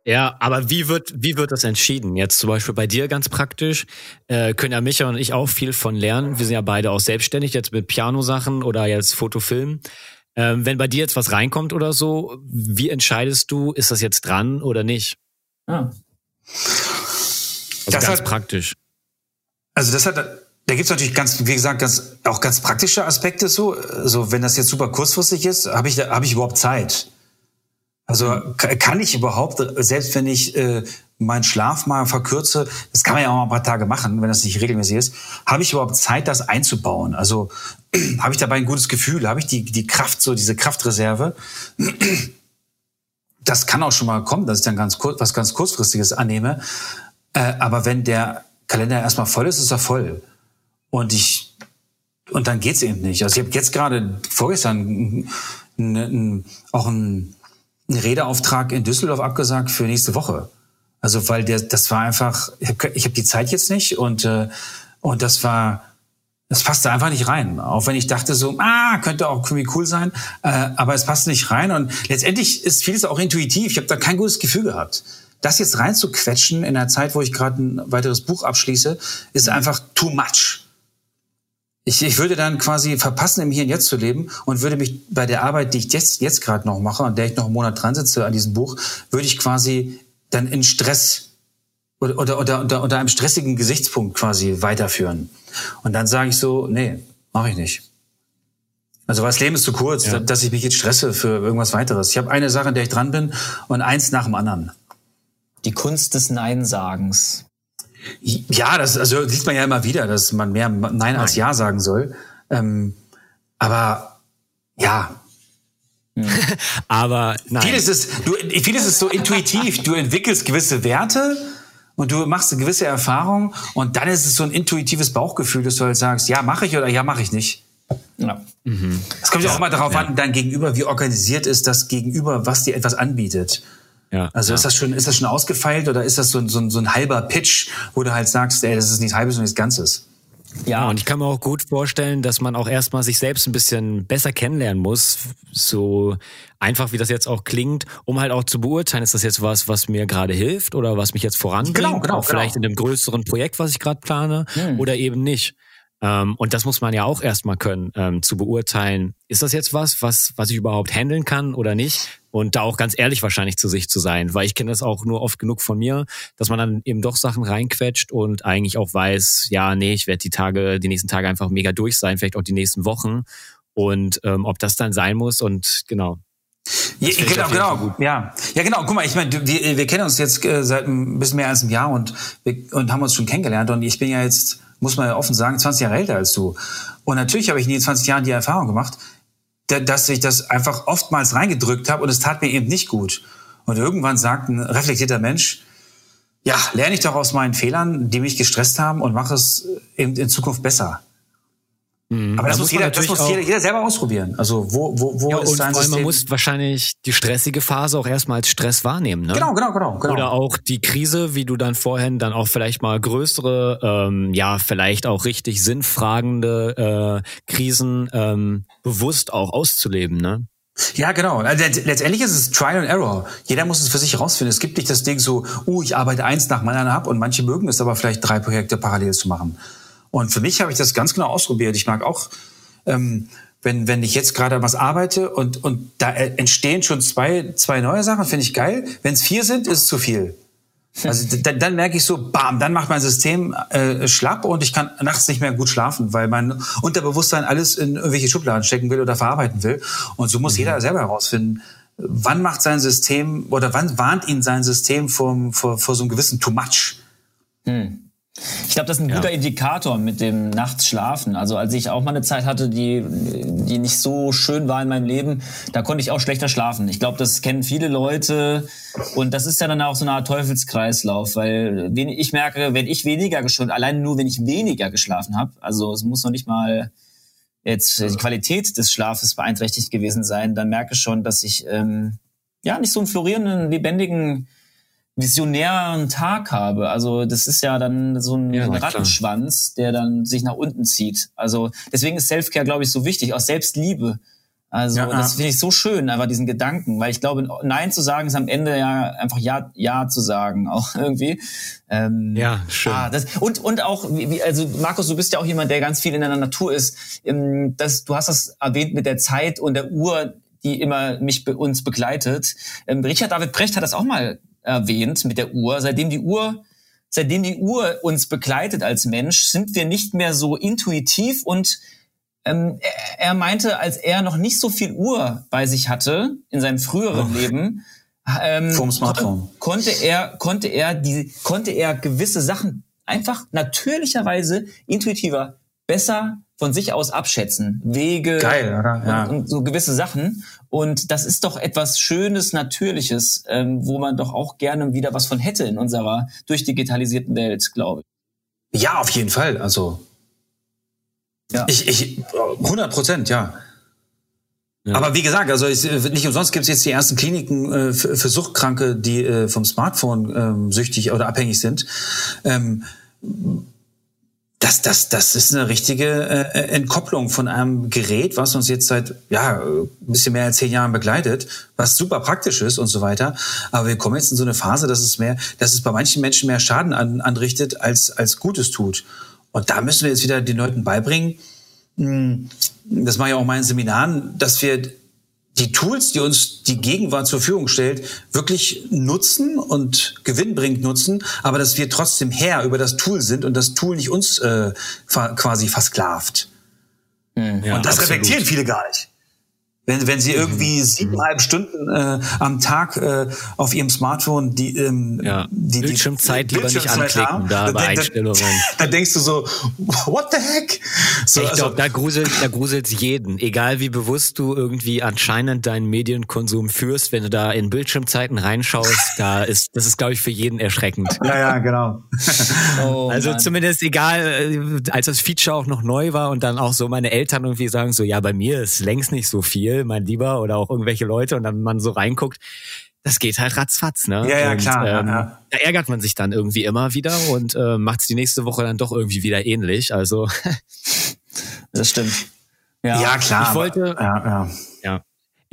Ja, aber wie wird, wie wird das entschieden? Jetzt zum Beispiel bei dir ganz praktisch, äh, können ja Micha und ich auch viel von lernen. Wir sind ja beide auch selbstständig, jetzt mit Piano-Sachen oder jetzt Fotofilm. Ähm, wenn bei dir jetzt was reinkommt oder so, wie entscheidest du, ist das jetzt dran oder nicht? Ah. Also das ganz hat, praktisch. Also das hat, da gibt's natürlich ganz, wie gesagt, ganz, auch ganz praktische Aspekte so. Also wenn das jetzt super kurzfristig ist, habe ich, hab ich überhaupt Zeit? Also kann ich überhaupt, selbst wenn ich äh, meinen Schlaf mal verkürze, das kann man ja auch mal ein paar Tage machen, wenn das nicht regelmäßig ist, habe ich überhaupt Zeit, das einzubauen? Also habe ich dabei ein gutes Gefühl, habe ich die, die Kraft, so diese Kraftreserve? Das kann auch schon mal kommen, dass ich dann ganz kurz, was ganz kurzfristiges annehme. Äh, aber wenn der Kalender erstmal voll ist, ist er voll. Und ich und dann geht's eben nicht. Also ich habe jetzt gerade vorgestern n, n, auch ein einen Redeauftrag in Düsseldorf abgesagt für nächste Woche. Also weil der, das war einfach, ich habe hab die Zeit jetzt nicht und äh, und das war, das passte einfach nicht rein. Auch wenn ich dachte so, ah, könnte auch irgendwie cool sein, äh, aber es passte nicht rein und letztendlich ist vieles auch intuitiv. Ich habe da kein gutes Gefühl gehabt. Das jetzt reinzuquetschen in der Zeit, wo ich gerade ein weiteres Buch abschließe, ist einfach too much. Ich, ich würde dann quasi verpassen, im Hier und Jetzt zu leben und würde mich bei der Arbeit, die ich jetzt, jetzt gerade noch mache, an der ich noch einen Monat dran sitze an diesem Buch, würde ich quasi dann in Stress oder, oder, oder unter, unter einem stressigen Gesichtspunkt quasi weiterführen. Und dann sage ich so, nee, mache ich nicht. Also das Leben ist zu kurz, ja. dass ich mich jetzt stresse für irgendwas weiteres. Ich habe eine Sache, in der ich dran bin und eins nach dem anderen. Die Kunst des Neinsagens. Ja, das also sieht man ja immer wieder, dass man mehr Nein, Nein. als Ja sagen soll. Ähm, aber ja. aber nein. Vieles ist, du, vieles ist so intuitiv. Du entwickelst gewisse Werte und du machst eine gewisse Erfahrung und dann ist es so ein intuitives Bauchgefühl, dass du halt sagst, ja, mache ich oder ja, mache ich nicht. Ja. Mhm. Es kommt ja auch mal darauf ja. an, dein Gegenüber, wie organisiert ist das Gegenüber, was dir etwas anbietet. Ja, also ja. ist das schon, ist das schon ausgefeilt oder ist das so, so, so ein halber Pitch, wo du halt sagst, ey, das ist nichts halbes und nichts Ganzes? Ja, und ich kann mir auch gut vorstellen, dass man auch erstmal sich selbst ein bisschen besser kennenlernen muss, so einfach wie das jetzt auch klingt, um halt auch zu beurteilen, ist das jetzt was, was mir gerade hilft oder was mich jetzt voranbringt, genau, genau, auch vielleicht genau. in einem größeren Projekt, was ich gerade plane, hm. oder eben nicht. Ähm, und das muss man ja auch erstmal können, ähm, zu beurteilen, ist das jetzt was, was, was ich überhaupt handeln kann oder nicht? Und da auch ganz ehrlich wahrscheinlich zu sich zu sein, weil ich kenne das auch nur oft genug von mir, dass man dann eben doch Sachen reinquetscht und eigentlich auch weiß, ja, nee, ich werde die Tage, die nächsten Tage einfach mega durch sein, vielleicht auch die nächsten Wochen. Und ähm, ob das dann sein muss und genau, ja, genau, genau. Ja. ja, genau. Guck mal, ich meine, wir, wir kennen uns jetzt äh, seit ein bisschen mehr als einem Jahr und, wir, und haben uns schon kennengelernt. Und ich bin ja jetzt muss man ja offen sagen, 20 Jahre älter als du. Und natürlich habe ich in den 20 Jahren die Erfahrung gemacht, dass ich das einfach oftmals reingedrückt habe und es tat mir eben nicht gut. Und irgendwann sagt ein reflektierter Mensch, ja, lerne ich doch aus meinen Fehlern, die mich gestresst haben und mache es in, in Zukunft besser. Mhm. Aber das, muss, jeder, das muss jeder, jeder, selber ausprobieren. Also wo, wo, wo ja, ist sein System? Man muss wahrscheinlich die stressige Phase auch erstmal als Stress wahrnehmen. Ne? Genau, genau, genau, genau. Oder auch die Krise, wie du dann vorhin dann auch vielleicht mal größere, ähm, ja, vielleicht auch richtig sinnfragende äh, Krisen ähm, bewusst auch auszuleben. Ne? Ja, genau. Also letztendlich ist es Trial and Error. Jeder muss es für sich herausfinden. Es gibt nicht das Ding so, uh, ich arbeite eins nach meiner ab und manche mögen es aber vielleicht drei Projekte parallel zu machen. Und für mich habe ich das ganz genau ausprobiert. Ich mag auch, ähm, wenn, wenn ich jetzt gerade was arbeite und, und da entstehen schon zwei, zwei neue Sachen, finde ich geil. Wenn es vier sind, ist es zu viel. Also dann, dann merke ich so, bam, dann macht mein System äh, schlapp und ich kann nachts nicht mehr gut schlafen, weil mein Unterbewusstsein alles in irgendwelche Schubladen stecken will oder verarbeiten will. Und so muss mhm. jeder selber herausfinden, wann macht sein System oder wann warnt ihn sein System vor, vor, vor so einem gewissen Too Much. Mhm. Ich glaube, das ist ein guter ja. Indikator mit dem nachts schlafen. Also als ich auch mal eine Zeit hatte, die, die nicht so schön war in meinem Leben, da konnte ich auch schlechter schlafen. Ich glaube, das kennen viele Leute und das ist ja dann auch so eine Art Teufelskreislauf, weil ich merke, wenn ich weniger geschlafen, allein nur wenn ich weniger geschlafen habe, also es muss noch nicht mal jetzt die Qualität des Schlafes beeinträchtigt gewesen sein, dann merke ich schon, dass ich ähm, ja nicht so einen florierenden, lebendigen visionären Tag habe. Also das ist ja dann so ein, ja, Rattenschwanz, der dann sich nach unten zieht. Also deswegen ist Selfcare, glaube ich, so wichtig, aus Selbstliebe. Also ja, das finde ich so schön, einfach diesen Gedanken, weil ich glaube, Nein zu sagen ist am Ende ja einfach Ja, Ja zu sagen, auch irgendwie. Ähm, ja, schön. Ah, das, und und auch, wie, also Markus, du bist ja auch jemand, der ganz viel in der Natur ist. Ähm, das, du hast das erwähnt mit der Zeit und der Uhr, die immer mich uns begleitet. Ähm, Richard David Brecht hat das auch mal erwähnt mit der Uhr. Seitdem die Uhr, seitdem die Uhr uns begleitet als Mensch, sind wir nicht mehr so intuitiv und ähm, er, er meinte, als er noch nicht so viel Uhr bei sich hatte in seinem früheren oh. Leben, ähm, vom Smartphone konnte er konnte er die konnte er gewisse Sachen einfach natürlicherweise intuitiver besser von sich aus abschätzen. Wege Geil, ja. und, und, so gewisse Sachen. Und das ist doch etwas Schönes, Natürliches, ähm, wo man doch auch gerne wieder was von hätte in unserer durchdigitalisierten Welt, glaube ich. Ja, auf jeden Fall. Also ja. ich, ich 100 Prozent, ja. ja. Aber wie gesagt, also ich, nicht umsonst gibt es jetzt die ersten Kliniken äh, für, für Suchtkranke, die äh, vom Smartphone ähm, süchtig oder abhängig sind. Ähm, das, das, das ist eine richtige äh, Entkopplung von einem Gerät, was uns jetzt seit ja ein bisschen mehr als zehn Jahren begleitet, was super praktisch ist und so weiter. Aber wir kommen jetzt in so eine Phase, dass es mehr, dass es bei manchen Menschen mehr Schaden an, anrichtet als als Gutes tut. Und da müssen wir jetzt wieder den Leuten beibringen. Hm, das mache ich auch in meinen Seminaren, dass wir die Tools, die uns die Gegenwart zur Verfügung stellt, wirklich nutzen und gewinnbringend nutzen, aber dass wir trotzdem Herr über das Tool sind und das Tool nicht uns äh, quasi versklavt. Hm, ja, und das absolut. reflektieren viele gar nicht. Wenn, wenn sie mhm. irgendwie siebeneinhalb Stunden äh, am Tag äh, auf ihrem Smartphone die, ähm, ja. die, die Bildschirmzeit lieber nicht anklicken, haben, da bei Einstellungen. Da, denkst du so, what the heck? So, ich glaube, also, da gruselt da gruselt's jeden. Egal wie bewusst du irgendwie anscheinend deinen Medienkonsum führst, wenn du da in Bildschirmzeiten reinschaust, da ist das ist, glaube ich, für jeden erschreckend. Ja, ja, genau. oh, also Mann. zumindest egal, äh, als das Feature auch noch neu war und dann auch so meine Eltern irgendwie sagen so, ja, bei mir ist längst nicht so viel Till, mein Lieber, oder auch irgendwelche Leute und dann man so reinguckt, das geht halt ratzfatz, ne? Ja, ja, und, klar. Ähm, ja, ja. Da ärgert man sich dann irgendwie immer wieder und äh, macht es die nächste Woche dann doch irgendwie wieder ähnlich. Also das stimmt. Ja, ja klar. Ich wollte, ja, ja.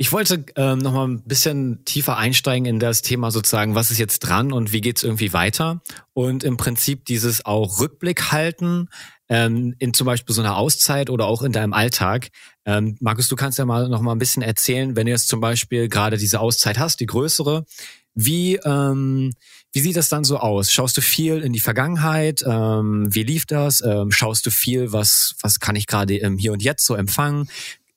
Ich wollte ähm, noch mal ein bisschen tiefer einsteigen in das Thema sozusagen, was ist jetzt dran und wie geht's irgendwie weiter? Und im Prinzip dieses auch Rückblick halten, ähm, in zum Beispiel so einer Auszeit oder auch in deinem Alltag. Ähm, Markus, du kannst ja mal noch mal ein bisschen erzählen, wenn du jetzt zum Beispiel gerade diese Auszeit hast, die größere, wie, ähm, wie sieht das dann so aus? Schaust du viel in die Vergangenheit? Ähm, wie lief das? Ähm, schaust du viel, was, was kann ich gerade im Hier und Jetzt so empfangen?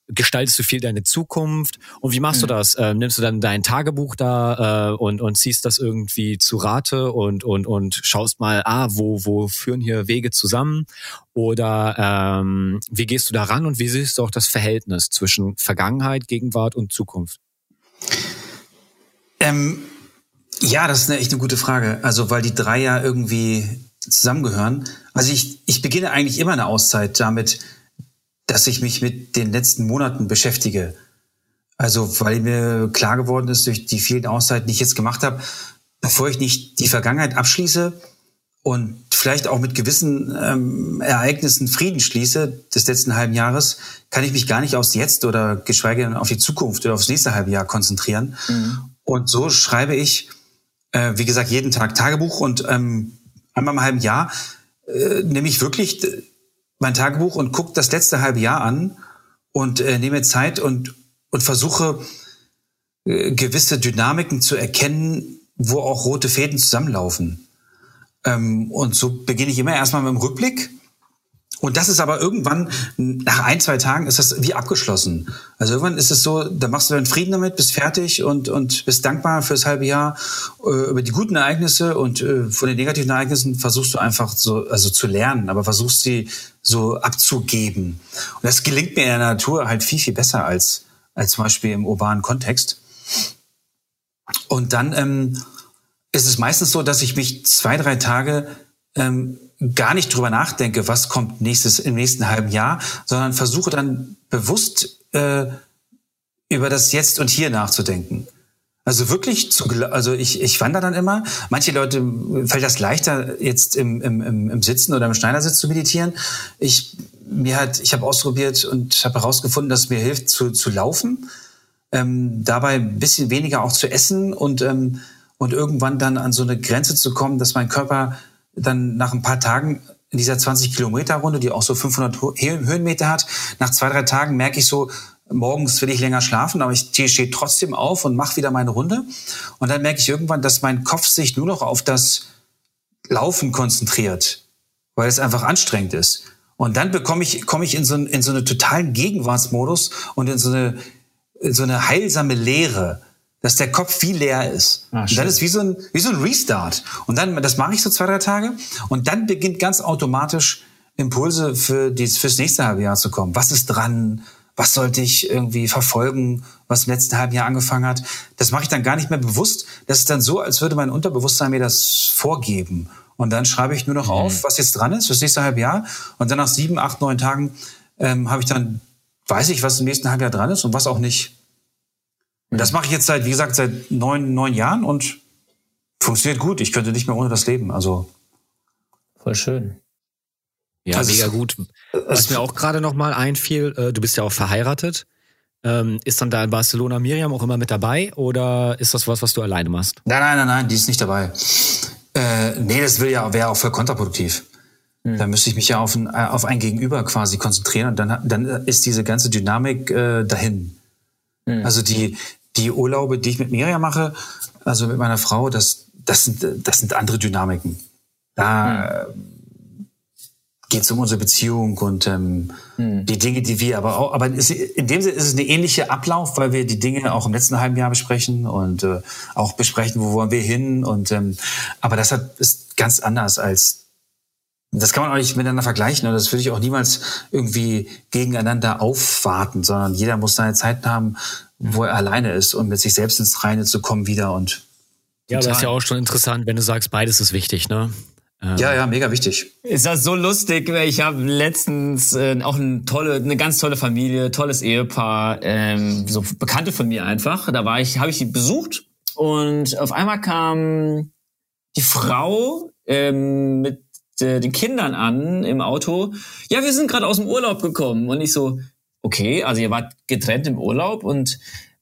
Gestaltest du viel deine Zukunft und wie machst mhm. du das? Ähm, nimmst du dann dein Tagebuch da äh, und, und ziehst das irgendwie zu Rate und, und, und schaust mal, ah, wo, wo führen hier Wege zusammen? Oder ähm, wie gehst du da ran und wie siehst du auch das Verhältnis zwischen Vergangenheit, Gegenwart und Zukunft? Ähm, ja, das ist eine echt eine gute Frage. Also, weil die drei ja irgendwie zusammengehören. Also ich, ich beginne eigentlich immer eine Auszeit damit, dass ich mich mit den letzten Monaten beschäftige. Also, weil mir klar geworden ist durch die vielen Auszeiten, die ich jetzt gemacht habe, bevor ich nicht die Vergangenheit abschließe und vielleicht auch mit gewissen ähm, Ereignissen Frieden schließe des letzten halben Jahres, kann ich mich gar nicht aufs Jetzt oder geschweige denn auf die Zukunft oder aufs nächste halbe Jahr konzentrieren. Mhm. Und so schreibe ich, äh, wie gesagt, jeden Tag Tagebuch und ähm, einmal im halben Jahr äh, nehme ich wirklich mein Tagebuch und gucke das letzte halbe Jahr an und äh, nehme Zeit und, und versuche äh, gewisse Dynamiken zu erkennen, wo auch rote Fäden zusammenlaufen. Ähm, und so beginne ich immer erstmal mit dem Rückblick und das ist aber irgendwann, nach ein, zwei Tagen ist das wie abgeschlossen. Also irgendwann ist es so, da machst du deinen Frieden damit, bist fertig und, und bist dankbar fürs halbe Jahr äh, über die guten Ereignisse und äh, von den negativen Ereignissen versuchst du einfach so, also zu lernen, aber versuchst sie so abzugeben. Und das gelingt mir in der Natur halt viel, viel besser als, als zum Beispiel im urbanen Kontext. Und dann ähm, ist es meistens so, dass ich mich zwei, drei Tage ähm, gar nicht drüber nachdenke, was kommt nächstes im nächsten halben Jahr, sondern versuche dann bewusst äh, über das Jetzt und Hier nachzudenken. Also wirklich zu, also ich, ich wandere dann immer. Manche Leute fällt das leichter, jetzt im, im, im Sitzen oder im Schneidersitz zu meditieren. Ich, mir hat, ich habe ausprobiert und habe herausgefunden, dass es mir hilft zu, zu laufen, ähm, dabei ein bisschen weniger auch zu essen und, ähm, und irgendwann dann an so eine Grenze zu kommen, dass mein Körper dann nach ein paar Tagen in dieser 20 Kilometer Runde, die auch so 500 Höhenmeter hat, nach zwei, drei Tagen merke ich so, morgens will ich länger schlafen, aber ich stehe trotzdem auf und mache wieder meine Runde. Und dann merke ich irgendwann, dass mein Kopf sich nur noch auf das Laufen konzentriert, weil es einfach anstrengend ist. Und dann bekomme ich, komme ich in so, in so einen totalen Gegenwartsmodus und in so eine, in so eine heilsame Leere dass der Kopf viel leer ist. Ah, und dann ist wie so ein, wie so ein Restart. Und dann, das mache ich so zwei, drei Tage. Und dann beginnt ganz automatisch Impulse für dies, fürs nächste halbe Jahr zu kommen. Was ist dran? Was sollte ich irgendwie verfolgen, was im letzten halben Jahr angefangen hat? Das mache ich dann gar nicht mehr bewusst. Das ist dann so, als würde mein Unterbewusstsein mir das vorgeben. Und dann schreibe ich nur noch mhm. auf, was jetzt dran ist fürs nächste halbe Jahr. Und dann nach sieben, acht, neun Tagen ähm, habe ich dann, weiß ich, was im nächsten halben Jahr dran ist und was auch nicht. Und das mache ich jetzt seit, wie gesagt, seit neun, neun Jahren und funktioniert gut. Ich könnte nicht mehr ohne das leben. Also voll schön. Ja, also mega gut. Was mir auch gerade noch mal einfiel, äh, du bist ja auch verheiratet. Ähm, ist dann da in Barcelona Miriam auch immer mit dabei oder ist das was, was du alleine machst? Nein, nein, nein, nein, die ist nicht dabei. Äh, nee, das will ja, wäre auch voll kontraproduktiv. Hm. Da müsste ich mich ja auf ein, auf ein Gegenüber quasi konzentrieren und dann, dann ist diese ganze Dynamik äh, dahin. Mhm. Also die, die Urlaube, die ich mit Miriam mache, also mit meiner Frau, das, das, sind, das sind andere Dynamiken. Da mhm. geht es um unsere Beziehung und ähm, mhm. die Dinge, die wir aber auch, aber ist, in dem Sinne ist es eine ähnliche Ablauf, weil wir die Dinge auch im letzten halben Jahr besprechen und äh, auch besprechen, wo wollen wir hin und ähm, aber das hat, ist ganz anders als das kann man auch nicht miteinander vergleichen und das würde ich auch niemals irgendwie gegeneinander aufwarten, sondern jeder muss seine Zeit haben, wo er alleine ist und mit sich selbst ins Reine zu kommen wieder und ja, aber das ist ja auch schon interessant, wenn du sagst, beides ist wichtig, ne? Ähm. Ja, ja, mega wichtig. Ist das so lustig? Ich habe letztens äh, auch eine tolle, eine ganz tolle Familie, tolles Ehepaar, ähm, so Bekannte von mir einfach. Da war ich, habe ich die besucht und auf einmal kam die Frau ähm, mit den Kindern an im Auto. Ja, wir sind gerade aus dem Urlaub gekommen und ich so, okay, also ihr wart getrennt im Urlaub und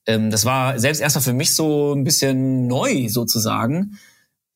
ähm, das war selbst erstmal für mich so ein bisschen neu sozusagen.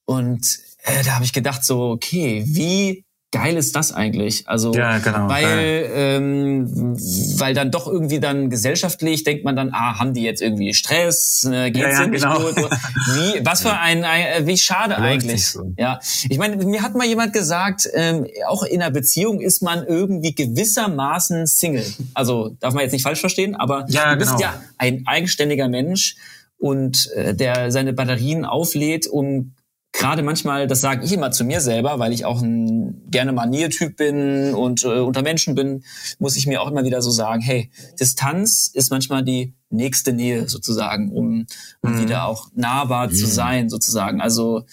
Und äh, da habe ich gedacht so, okay, wie geil ist das eigentlich? Also ja, genau, weil ähm, weil dann doch irgendwie dann gesellschaftlich denkt man dann, ah, haben die jetzt irgendwie Stress? Äh, geht's ja, ja, nicht genau. gut? Wie was für ein, ein wie schade Läuft eigentlich. So. Ja, ich meine, mir hat mal jemand gesagt, ähm, auch in einer Beziehung ist man irgendwie gewissermaßen Single. Also darf man jetzt nicht falsch verstehen, aber ja, du bist genau. ja ein eigenständiger Mensch und äh, der seine Batterien auflädt, um gerade manchmal, das sage ich immer zu mir selber, weil ich auch ein gerne Maniertyp bin und äh, unter Menschen bin, muss ich mir auch immer wieder so sagen, hey, Distanz ist manchmal die nächste Nähe sozusagen, um, um mhm. wieder auch nahbar mhm. zu sein sozusagen. Also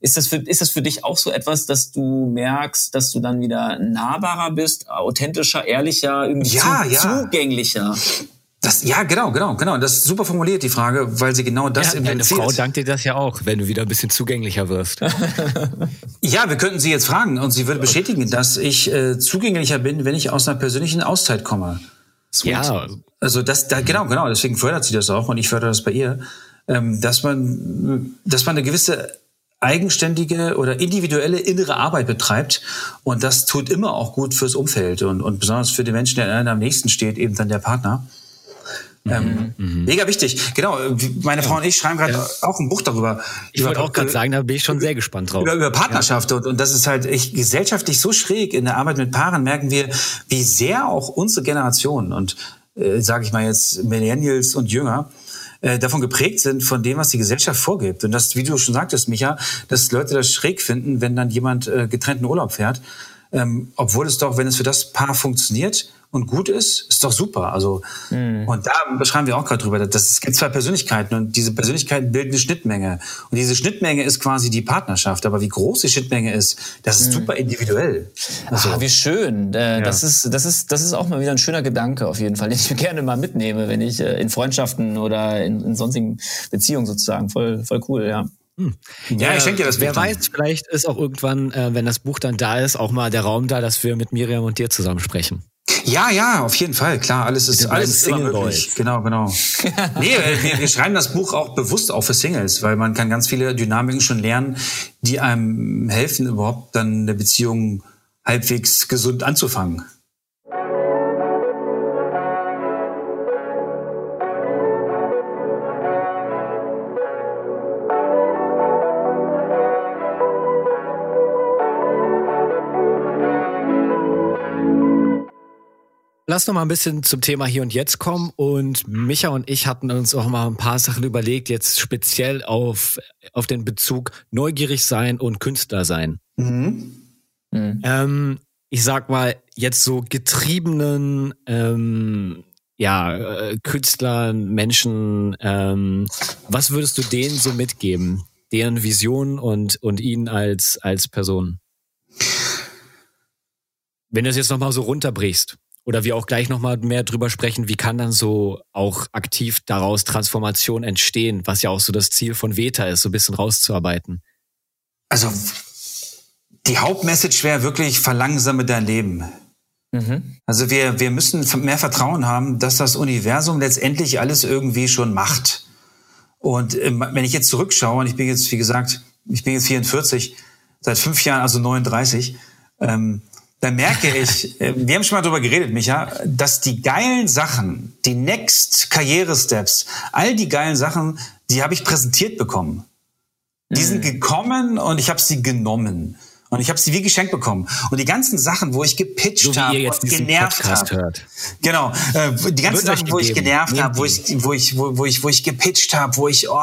ist das für ist das für dich auch so etwas, dass du merkst, dass du dann wieder nahbarer bist, authentischer, ehrlicher, irgendwie ja, zu, ja. zugänglicher? Das, ja, genau, genau, genau. Das ist super formuliert, die Frage, weil sie genau das ja, Deine Frau dankt dir das ja auch, wenn du wieder ein bisschen zugänglicher wirst. ja, wir könnten sie jetzt fragen und sie würde bestätigen, dass ich äh, zugänglicher bin, wenn ich aus einer persönlichen Auszeit komme. Sweet. Ja. Also das, da, genau, genau, deswegen fördert sie das auch und ich fördere das bei ihr, ähm, dass man, dass man eine gewisse eigenständige oder individuelle innere Arbeit betreibt. Und das tut immer auch gut fürs Umfeld und, und besonders für den Menschen, der einem am nächsten steht, eben dann der Partner. Ähm, mhm. Mega wichtig. Genau, meine Frau und ich schreiben gerade ja. auch ein Buch darüber. Ich wollte auch gerade sagen, da bin ich schon sehr gespannt drauf. Über, über Partnerschaft ja. und, und das ist halt echt gesellschaftlich so schräg. In der Arbeit mit Paaren merken wir, wie sehr auch unsere Generation und äh, sage ich mal jetzt Millennials und Jünger, äh, davon geprägt sind von dem, was die Gesellschaft vorgibt. Und das, wie du schon sagtest, Micha, dass Leute das schräg finden, wenn dann jemand äh, getrennten Urlaub fährt. Ähm, obwohl es doch, wenn es für das Paar funktioniert und gut ist, ist doch super. Also mhm. und da beschreiben wir auch gerade drüber, dass es gibt zwei Persönlichkeiten und diese Persönlichkeiten bilden eine Schnittmenge und diese Schnittmenge ist quasi die Partnerschaft. Aber wie groß die Schnittmenge ist, das ist mhm. super individuell. Also, Ach, wie schön. Äh, ja. Das ist das ist das ist auch mal wieder ein schöner Gedanke auf jeden Fall, den ich mir gerne mal mitnehme, wenn ich äh, in Freundschaften oder in, in sonstigen Beziehungen sozusagen voll voll cool, ja. Hm. Ja, ja, ich denke dir das. Wer weiß, vielleicht ist auch irgendwann, äh, wenn das Buch dann da ist, auch mal der Raum da, dass wir mit Miriam und dir zusammen sprechen. Ja, ja, auf jeden Fall, klar, alles ist, alles ist immer möglich. Genau, genau. nee, wir, wir schreiben das Buch auch bewusst auch für Singles, weil man kann ganz viele Dynamiken schon lernen, die einem helfen, überhaupt dann eine Beziehung halbwegs gesund anzufangen. Lass noch mal ein bisschen zum Thema hier und jetzt kommen. Und Micha und ich hatten uns auch mal ein paar Sachen überlegt, jetzt speziell auf, auf den Bezug neugierig sein und Künstler sein. Mhm. Mhm. Ähm, ich sag mal, jetzt so getriebenen ähm, ja, äh, Künstlern, Menschen, ähm, was würdest du denen so mitgeben? Deren Vision und, und ihnen als, als Person? Wenn du es jetzt nochmal so runterbrichst oder wir auch gleich nochmal mehr drüber sprechen, wie kann dann so auch aktiv daraus Transformation entstehen, was ja auch so das Ziel von Veta ist, so ein bisschen rauszuarbeiten. Also die Hauptmessage wäre wirklich, verlangsame dein Leben. Mhm. Also wir, wir müssen mehr Vertrauen haben, dass das Universum letztendlich alles irgendwie schon macht. Und ähm, wenn ich jetzt zurückschaue, und ich bin jetzt, wie gesagt, ich bin jetzt 44, seit fünf Jahren, also 39, ähm, da merke ich, äh, wir haben schon mal drüber geredet, Micha, dass die geilen Sachen, die Next Karriere-Steps, all die geilen Sachen, die habe ich präsentiert bekommen. Die sind mhm. gekommen und ich habe sie genommen. Und ich habe sie wie geschenkt bekommen. Und die ganzen Sachen, wo ich gepitcht so habe und genervt habe. Genau. Äh, die ganzen Sachen, wo ich genervt habe, wo ich, wo ich, wo, wo ich, wo ich gepitcht habe, wo ich, oh,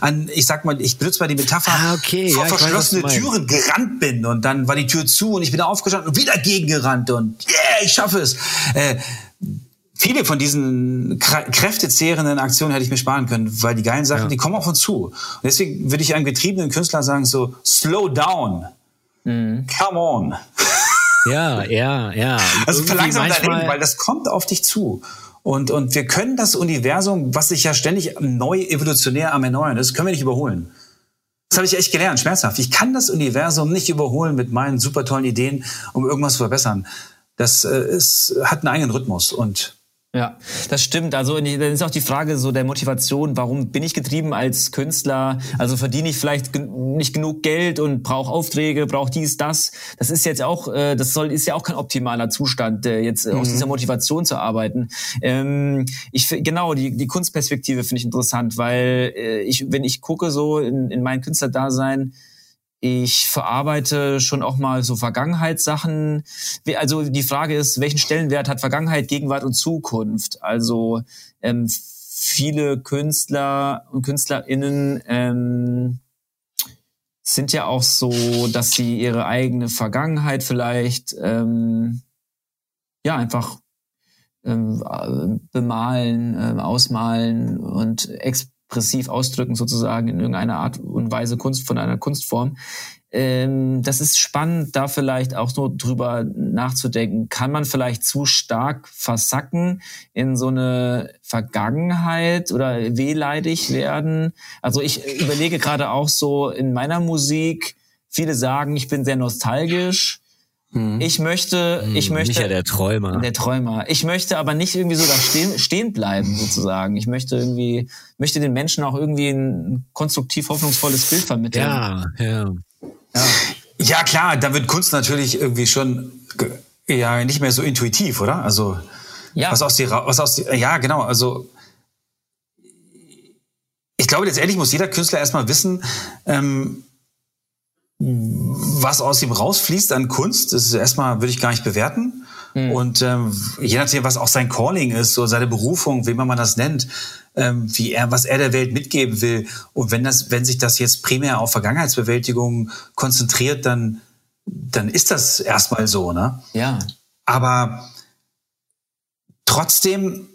an, ich sag mal, ich benutze mal die Metapher, ah, okay. vor ja, verschlossene weiß, Türen gerannt bin und dann war die Tür zu und ich bin aufgestanden und wieder gegengerannt und yeah, ich schaffe es. Äh, viele von diesen kräftezehrenden Aktionen hätte ich mir sparen können, weil die geilen Sachen, ja. die kommen auf uns zu. Und deswegen würde ich einem getriebenen Künstler sagen, so, slow down. Mhm. Come on. Ja, ja, ja. Also verlangsam dein Leben, weil das kommt auf dich zu. Und, und wir können das Universum, was sich ja ständig neu evolutionär am Erneuern ist, können wir nicht überholen. Das habe ich echt gelernt, schmerzhaft. Ich kann das Universum nicht überholen mit meinen super tollen Ideen, um irgendwas zu verbessern. Das äh, ist, hat einen eigenen Rhythmus und ja, das stimmt. Also dann ist auch die Frage so der Motivation, warum bin ich getrieben als Künstler? Also verdiene ich vielleicht nicht genug Geld und brauche Aufträge, brauche dies, das. Das ist jetzt auch, äh, das soll ist ja auch kein optimaler Zustand, äh, jetzt mhm. aus dieser Motivation zu arbeiten. Ähm, ich genau die die Kunstperspektive finde ich interessant, weil äh, ich wenn ich gucke so in, in mein Künstlerdasein ich verarbeite schon auch mal so Vergangenheitssachen. Also die Frage ist, welchen Stellenwert hat Vergangenheit, Gegenwart und Zukunft? Also ähm, viele Künstler und KünstlerInnen ähm, sind ja auch so, dass sie ihre eigene Vergangenheit vielleicht ähm, ja einfach ähm, bemalen, ähm, ausmalen und ex expressiv ausdrücken, sozusagen in irgendeiner Art und Weise Kunst von einer Kunstform. Ähm, das ist spannend, da vielleicht auch nur drüber nachzudenken. Kann man vielleicht zu stark versacken in so eine Vergangenheit oder wehleidig werden? Also ich überlege gerade auch so in meiner Musik, viele sagen, ich bin sehr nostalgisch. Hm. Ich möchte, hm, ich möchte. Micha, der Träumer. Der Träumer. Ich möchte aber nicht irgendwie so da stehen, stehen bleiben, sozusagen. Ich möchte irgendwie, möchte den Menschen auch irgendwie ein konstruktiv hoffnungsvolles Bild vermitteln. Ja, ja. Ja, ja klar, da wird Kunst natürlich irgendwie schon, ja, nicht mehr so intuitiv, oder? Also, ja. was aus die, was aus die, ja, genau, also, ich glaube, letztendlich muss jeder Künstler erstmal wissen, ähm, was aus ihm rausfließt an Kunst. Das ist erstmal, würde ich gar nicht bewerten. Mhm. Und ähm, je nachdem, was auch sein Calling ist, so seine Berufung, wie man das nennt, ähm, wie er, was er der Welt mitgeben will. Und wenn das, wenn sich das jetzt primär auf Vergangenheitsbewältigung konzentriert, dann, dann ist das erstmal so, ne? Ja. Aber trotzdem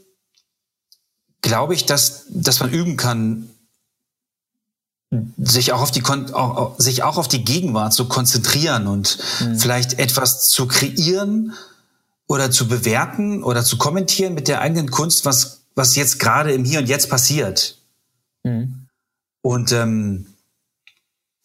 glaube ich, dass, dass man üben kann, sich auch auf die auch, sich auch auf die Gegenwart zu konzentrieren und mhm. vielleicht etwas zu kreieren oder zu bewerten oder zu kommentieren mit der eigenen Kunst, was was jetzt gerade im Hier und Jetzt passiert. Mhm. Und ähm,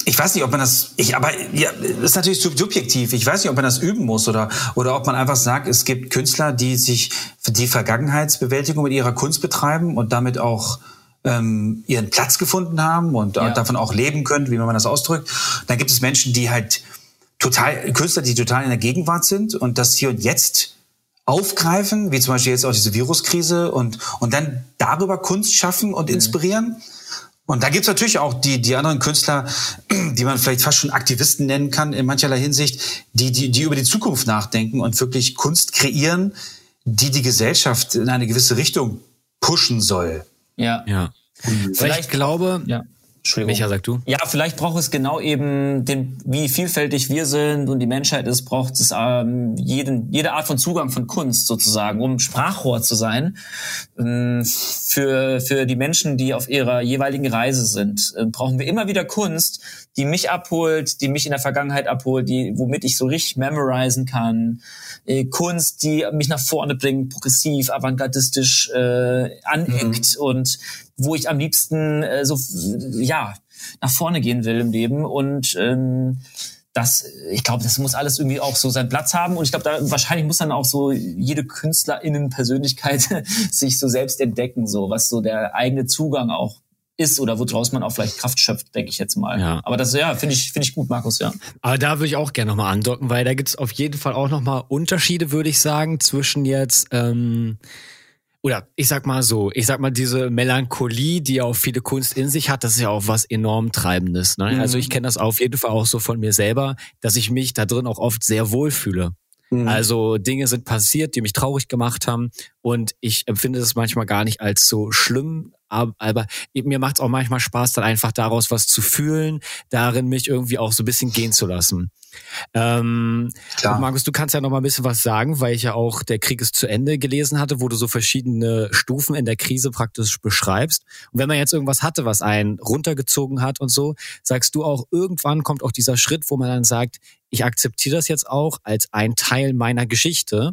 ich weiß nicht, ob man das, ich, aber ja, das ist natürlich subjektiv. Ich weiß nicht, ob man das üben muss oder, oder ob man einfach sagt, es gibt Künstler, die sich die Vergangenheitsbewältigung mit ihrer Kunst betreiben und damit auch ähm, ihren Platz gefunden haben und ja. davon auch leben können, wie man das ausdrückt. Dann gibt es Menschen, die halt total, Künstler, die total in der Gegenwart sind und das hier und jetzt aufgreifen, wie zum Beispiel jetzt auch diese Viruskrise und, und dann darüber Kunst schaffen und mhm. inspirieren. Und da gibt's natürlich auch die, die anderen Künstler, die man vielleicht fast schon Aktivisten nennen kann, in mancherlei Hinsicht, die, die, die über die Zukunft nachdenken und wirklich Kunst kreieren, die die Gesellschaft in eine gewisse Richtung pushen soll. Ja. ja. Vielleicht, ich glaube, ja. Entschuldigung. Micha, sag du. Ja, vielleicht braucht es genau eben, den, wie vielfältig wir sind und die Menschheit ist, braucht es ähm, jeden, jede Art von Zugang von Kunst sozusagen, um Sprachrohr zu sein ähm, für, für die Menschen, die auf ihrer jeweiligen Reise sind. Äh, brauchen wir immer wieder Kunst, die mich abholt, die mich in der Vergangenheit abholt, die, womit ich so richtig memorisen kann. Äh, Kunst, die mich nach vorne bringt, progressiv, avantgardistisch äh, aneckt mhm. und wo ich am liebsten äh, so ja nach vorne gehen will im Leben und ähm, das, ich glaube, das muss alles irgendwie auch so seinen Platz haben. Und ich glaube, da wahrscheinlich muss dann auch so jede KünstlerInnen-Persönlichkeit sich so selbst entdecken, so was so der eigene Zugang auch ist oder woraus man auch vielleicht Kraft schöpft, denke ich jetzt mal. Ja. Aber das ja, finde ich, finde ich gut, Markus, ja. Aber da würde ich auch gerne nochmal andocken, weil da gibt es auf jeden Fall auch nochmal Unterschiede, würde ich sagen, zwischen jetzt ähm, oder ich sag mal so, ich sag mal, diese Melancholie, die auch viele Kunst in sich hat, das ist ja auch was enorm Treibendes. Ne? Mhm. Also ich kenne das auf jeden Fall auch so von mir selber, dass ich mich da drin auch oft sehr wohl fühle. Mhm. Also Dinge sind passiert, die mich traurig gemacht haben und ich empfinde das manchmal gar nicht als so schlimm, aber mir macht es auch manchmal Spaß, dann einfach daraus was zu fühlen, darin mich irgendwie auch so ein bisschen gehen zu lassen. Ähm. Markus, du kannst ja noch mal ein bisschen was sagen, weil ich ja auch der Krieg ist zu Ende gelesen hatte, wo du so verschiedene Stufen in der Krise praktisch beschreibst. Und wenn man jetzt irgendwas hatte, was einen runtergezogen hat und so, sagst du auch, irgendwann kommt auch dieser Schritt, wo man dann sagt, ich akzeptiere das jetzt auch als ein Teil meiner Geschichte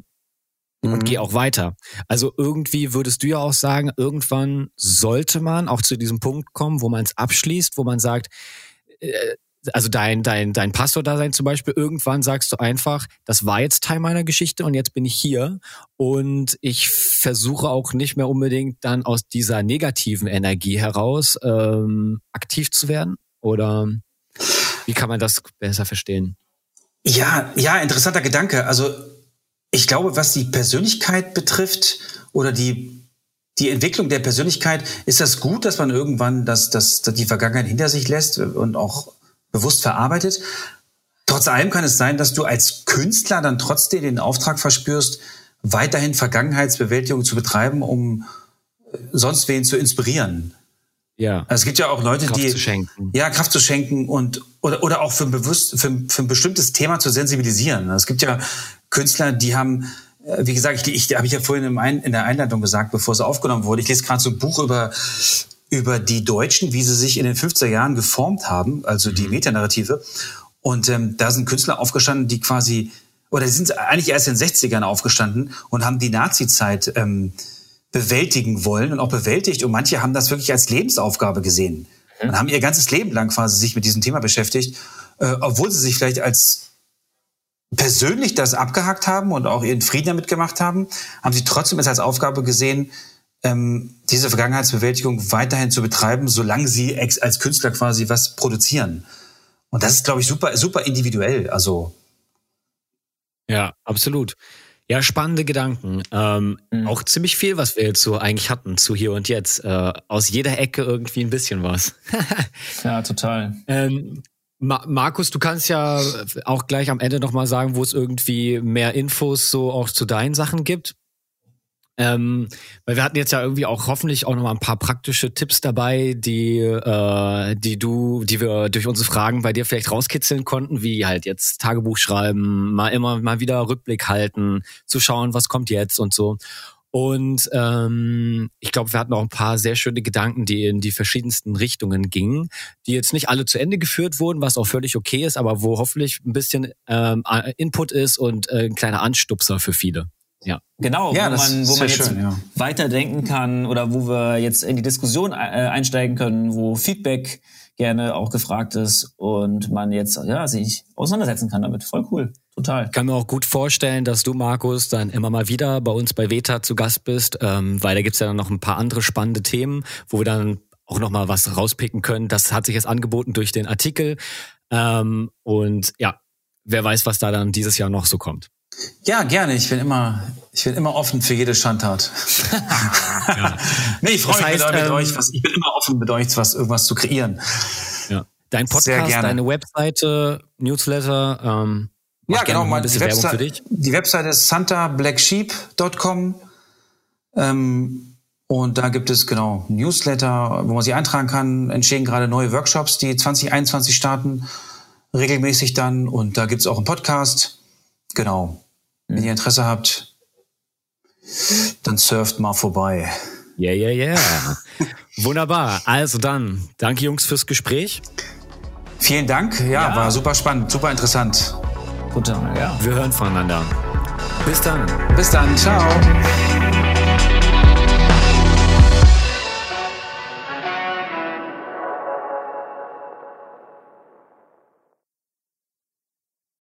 und mhm. gehe auch weiter. Also irgendwie würdest du ja auch sagen, irgendwann sollte man auch zu diesem Punkt kommen, wo man es abschließt, wo man sagt, äh, also dein, dein, dein Pastor-Dasein zum Beispiel, irgendwann sagst du einfach, das war jetzt Teil meiner Geschichte und jetzt bin ich hier und ich versuche auch nicht mehr unbedingt dann aus dieser negativen Energie heraus ähm, aktiv zu werden? Oder wie kann man das besser verstehen? Ja, ja, interessanter Gedanke. Also ich glaube, was die Persönlichkeit betrifft oder die die Entwicklung der Persönlichkeit, ist das gut, dass man irgendwann das, das, die Vergangenheit hinter sich lässt und auch bewusst verarbeitet. Trotz allem kann es sein, dass du als Künstler dann trotzdem den Auftrag verspürst, weiterhin Vergangenheitsbewältigung zu betreiben, um äh, sonst wen zu inspirieren. Ja. Also es gibt ja auch Leute, Kraft die zu schenken. ja Kraft zu schenken und oder oder auch für ein bewusst für, für ein bestimmtes Thema zu sensibilisieren. Es gibt ja Künstler, die haben äh, wie gesagt, ich, ich habe ich ja vorhin in der Einleitung gesagt, bevor es aufgenommen wurde, ich lese gerade so ein Buch über über die Deutschen, wie sie sich in den 50er Jahren geformt haben, also die mhm. Metanarrative. Und ähm, da sind Künstler aufgestanden, die quasi, oder die sind eigentlich erst in den 60ern aufgestanden und haben die Nazi-Zeit ähm, bewältigen wollen und auch bewältigt. Und manche haben das wirklich als Lebensaufgabe gesehen mhm. und haben ihr ganzes Leben lang quasi sich mit diesem Thema beschäftigt, äh, obwohl sie sich vielleicht als persönlich das abgehakt haben und auch ihren Frieden damit gemacht haben, haben sie trotzdem es als Aufgabe gesehen, ähm, diese Vergangenheitsbewältigung weiterhin zu betreiben, solange sie als Künstler quasi was produzieren. Und das ist, glaube ich, super, super individuell. Also ja, absolut. Ja, spannende Gedanken. Ähm, mhm. Auch ziemlich viel, was wir jetzt so eigentlich hatten zu hier und jetzt. Äh, aus jeder Ecke irgendwie ein bisschen was. ja, total. Ähm, Ma Markus, du kannst ja auch gleich am Ende nochmal sagen, wo es irgendwie mehr Infos so auch zu deinen Sachen gibt. Ähm, weil wir hatten jetzt ja irgendwie auch hoffentlich auch nochmal ein paar praktische Tipps dabei, die, äh, die du, die wir durch unsere Fragen bei dir vielleicht rauskitzeln konnten, wie halt jetzt Tagebuch schreiben, mal immer mal wieder Rückblick halten, zu schauen, was kommt jetzt und so. Und ähm, ich glaube, wir hatten auch ein paar sehr schöne Gedanken, die in die verschiedensten Richtungen gingen, die jetzt nicht alle zu Ende geführt wurden, was auch völlig okay ist, aber wo hoffentlich ein bisschen ähm, Input ist und äh, ein kleiner Anstupser für viele. Ja. Genau, ja, wo man, wo man jetzt schön, ja. weiterdenken kann oder wo wir jetzt in die Diskussion äh, einsteigen können, wo Feedback gerne auch gefragt ist und man jetzt ja sich auseinandersetzen kann damit. Voll cool. Total. Ich kann mir auch gut vorstellen, dass du, Markus, dann immer mal wieder bei uns bei Veta zu Gast bist, ähm, weil da gibt's ja dann noch ein paar andere spannende Themen, wo wir dann auch noch mal was rauspicken können. Das hat sich jetzt angeboten durch den Artikel. Ähm, und ja, wer weiß, was da dann dieses Jahr noch so kommt. Ja, gerne. Ich bin immer, ich bin immer offen für jede Schandtat. ja. Nee, ich freue mich heißt, mit, ähm, euch, was, ich bin immer offen mit euch, was, irgendwas zu kreieren. Ja. Dein Podcast, deine Webseite, Newsletter, ähm, ja, genau, mal die, Website, die Webseite ist santablacksheep.com. Ähm, und da gibt es genau Newsletter, wo man sich eintragen kann. Entstehen gerade neue Workshops, die 2021 starten, regelmäßig dann. Und da gibt es auch einen Podcast. Genau. Wenn ihr Interesse habt, dann surft mal vorbei. Yeah, yeah, yeah. Wunderbar. Also dann, danke Jungs fürs Gespräch. Vielen Dank. Ja, ja, war super spannend, super interessant. Total, ja. Wir hören voneinander. Bis dann. Bis dann. Ciao.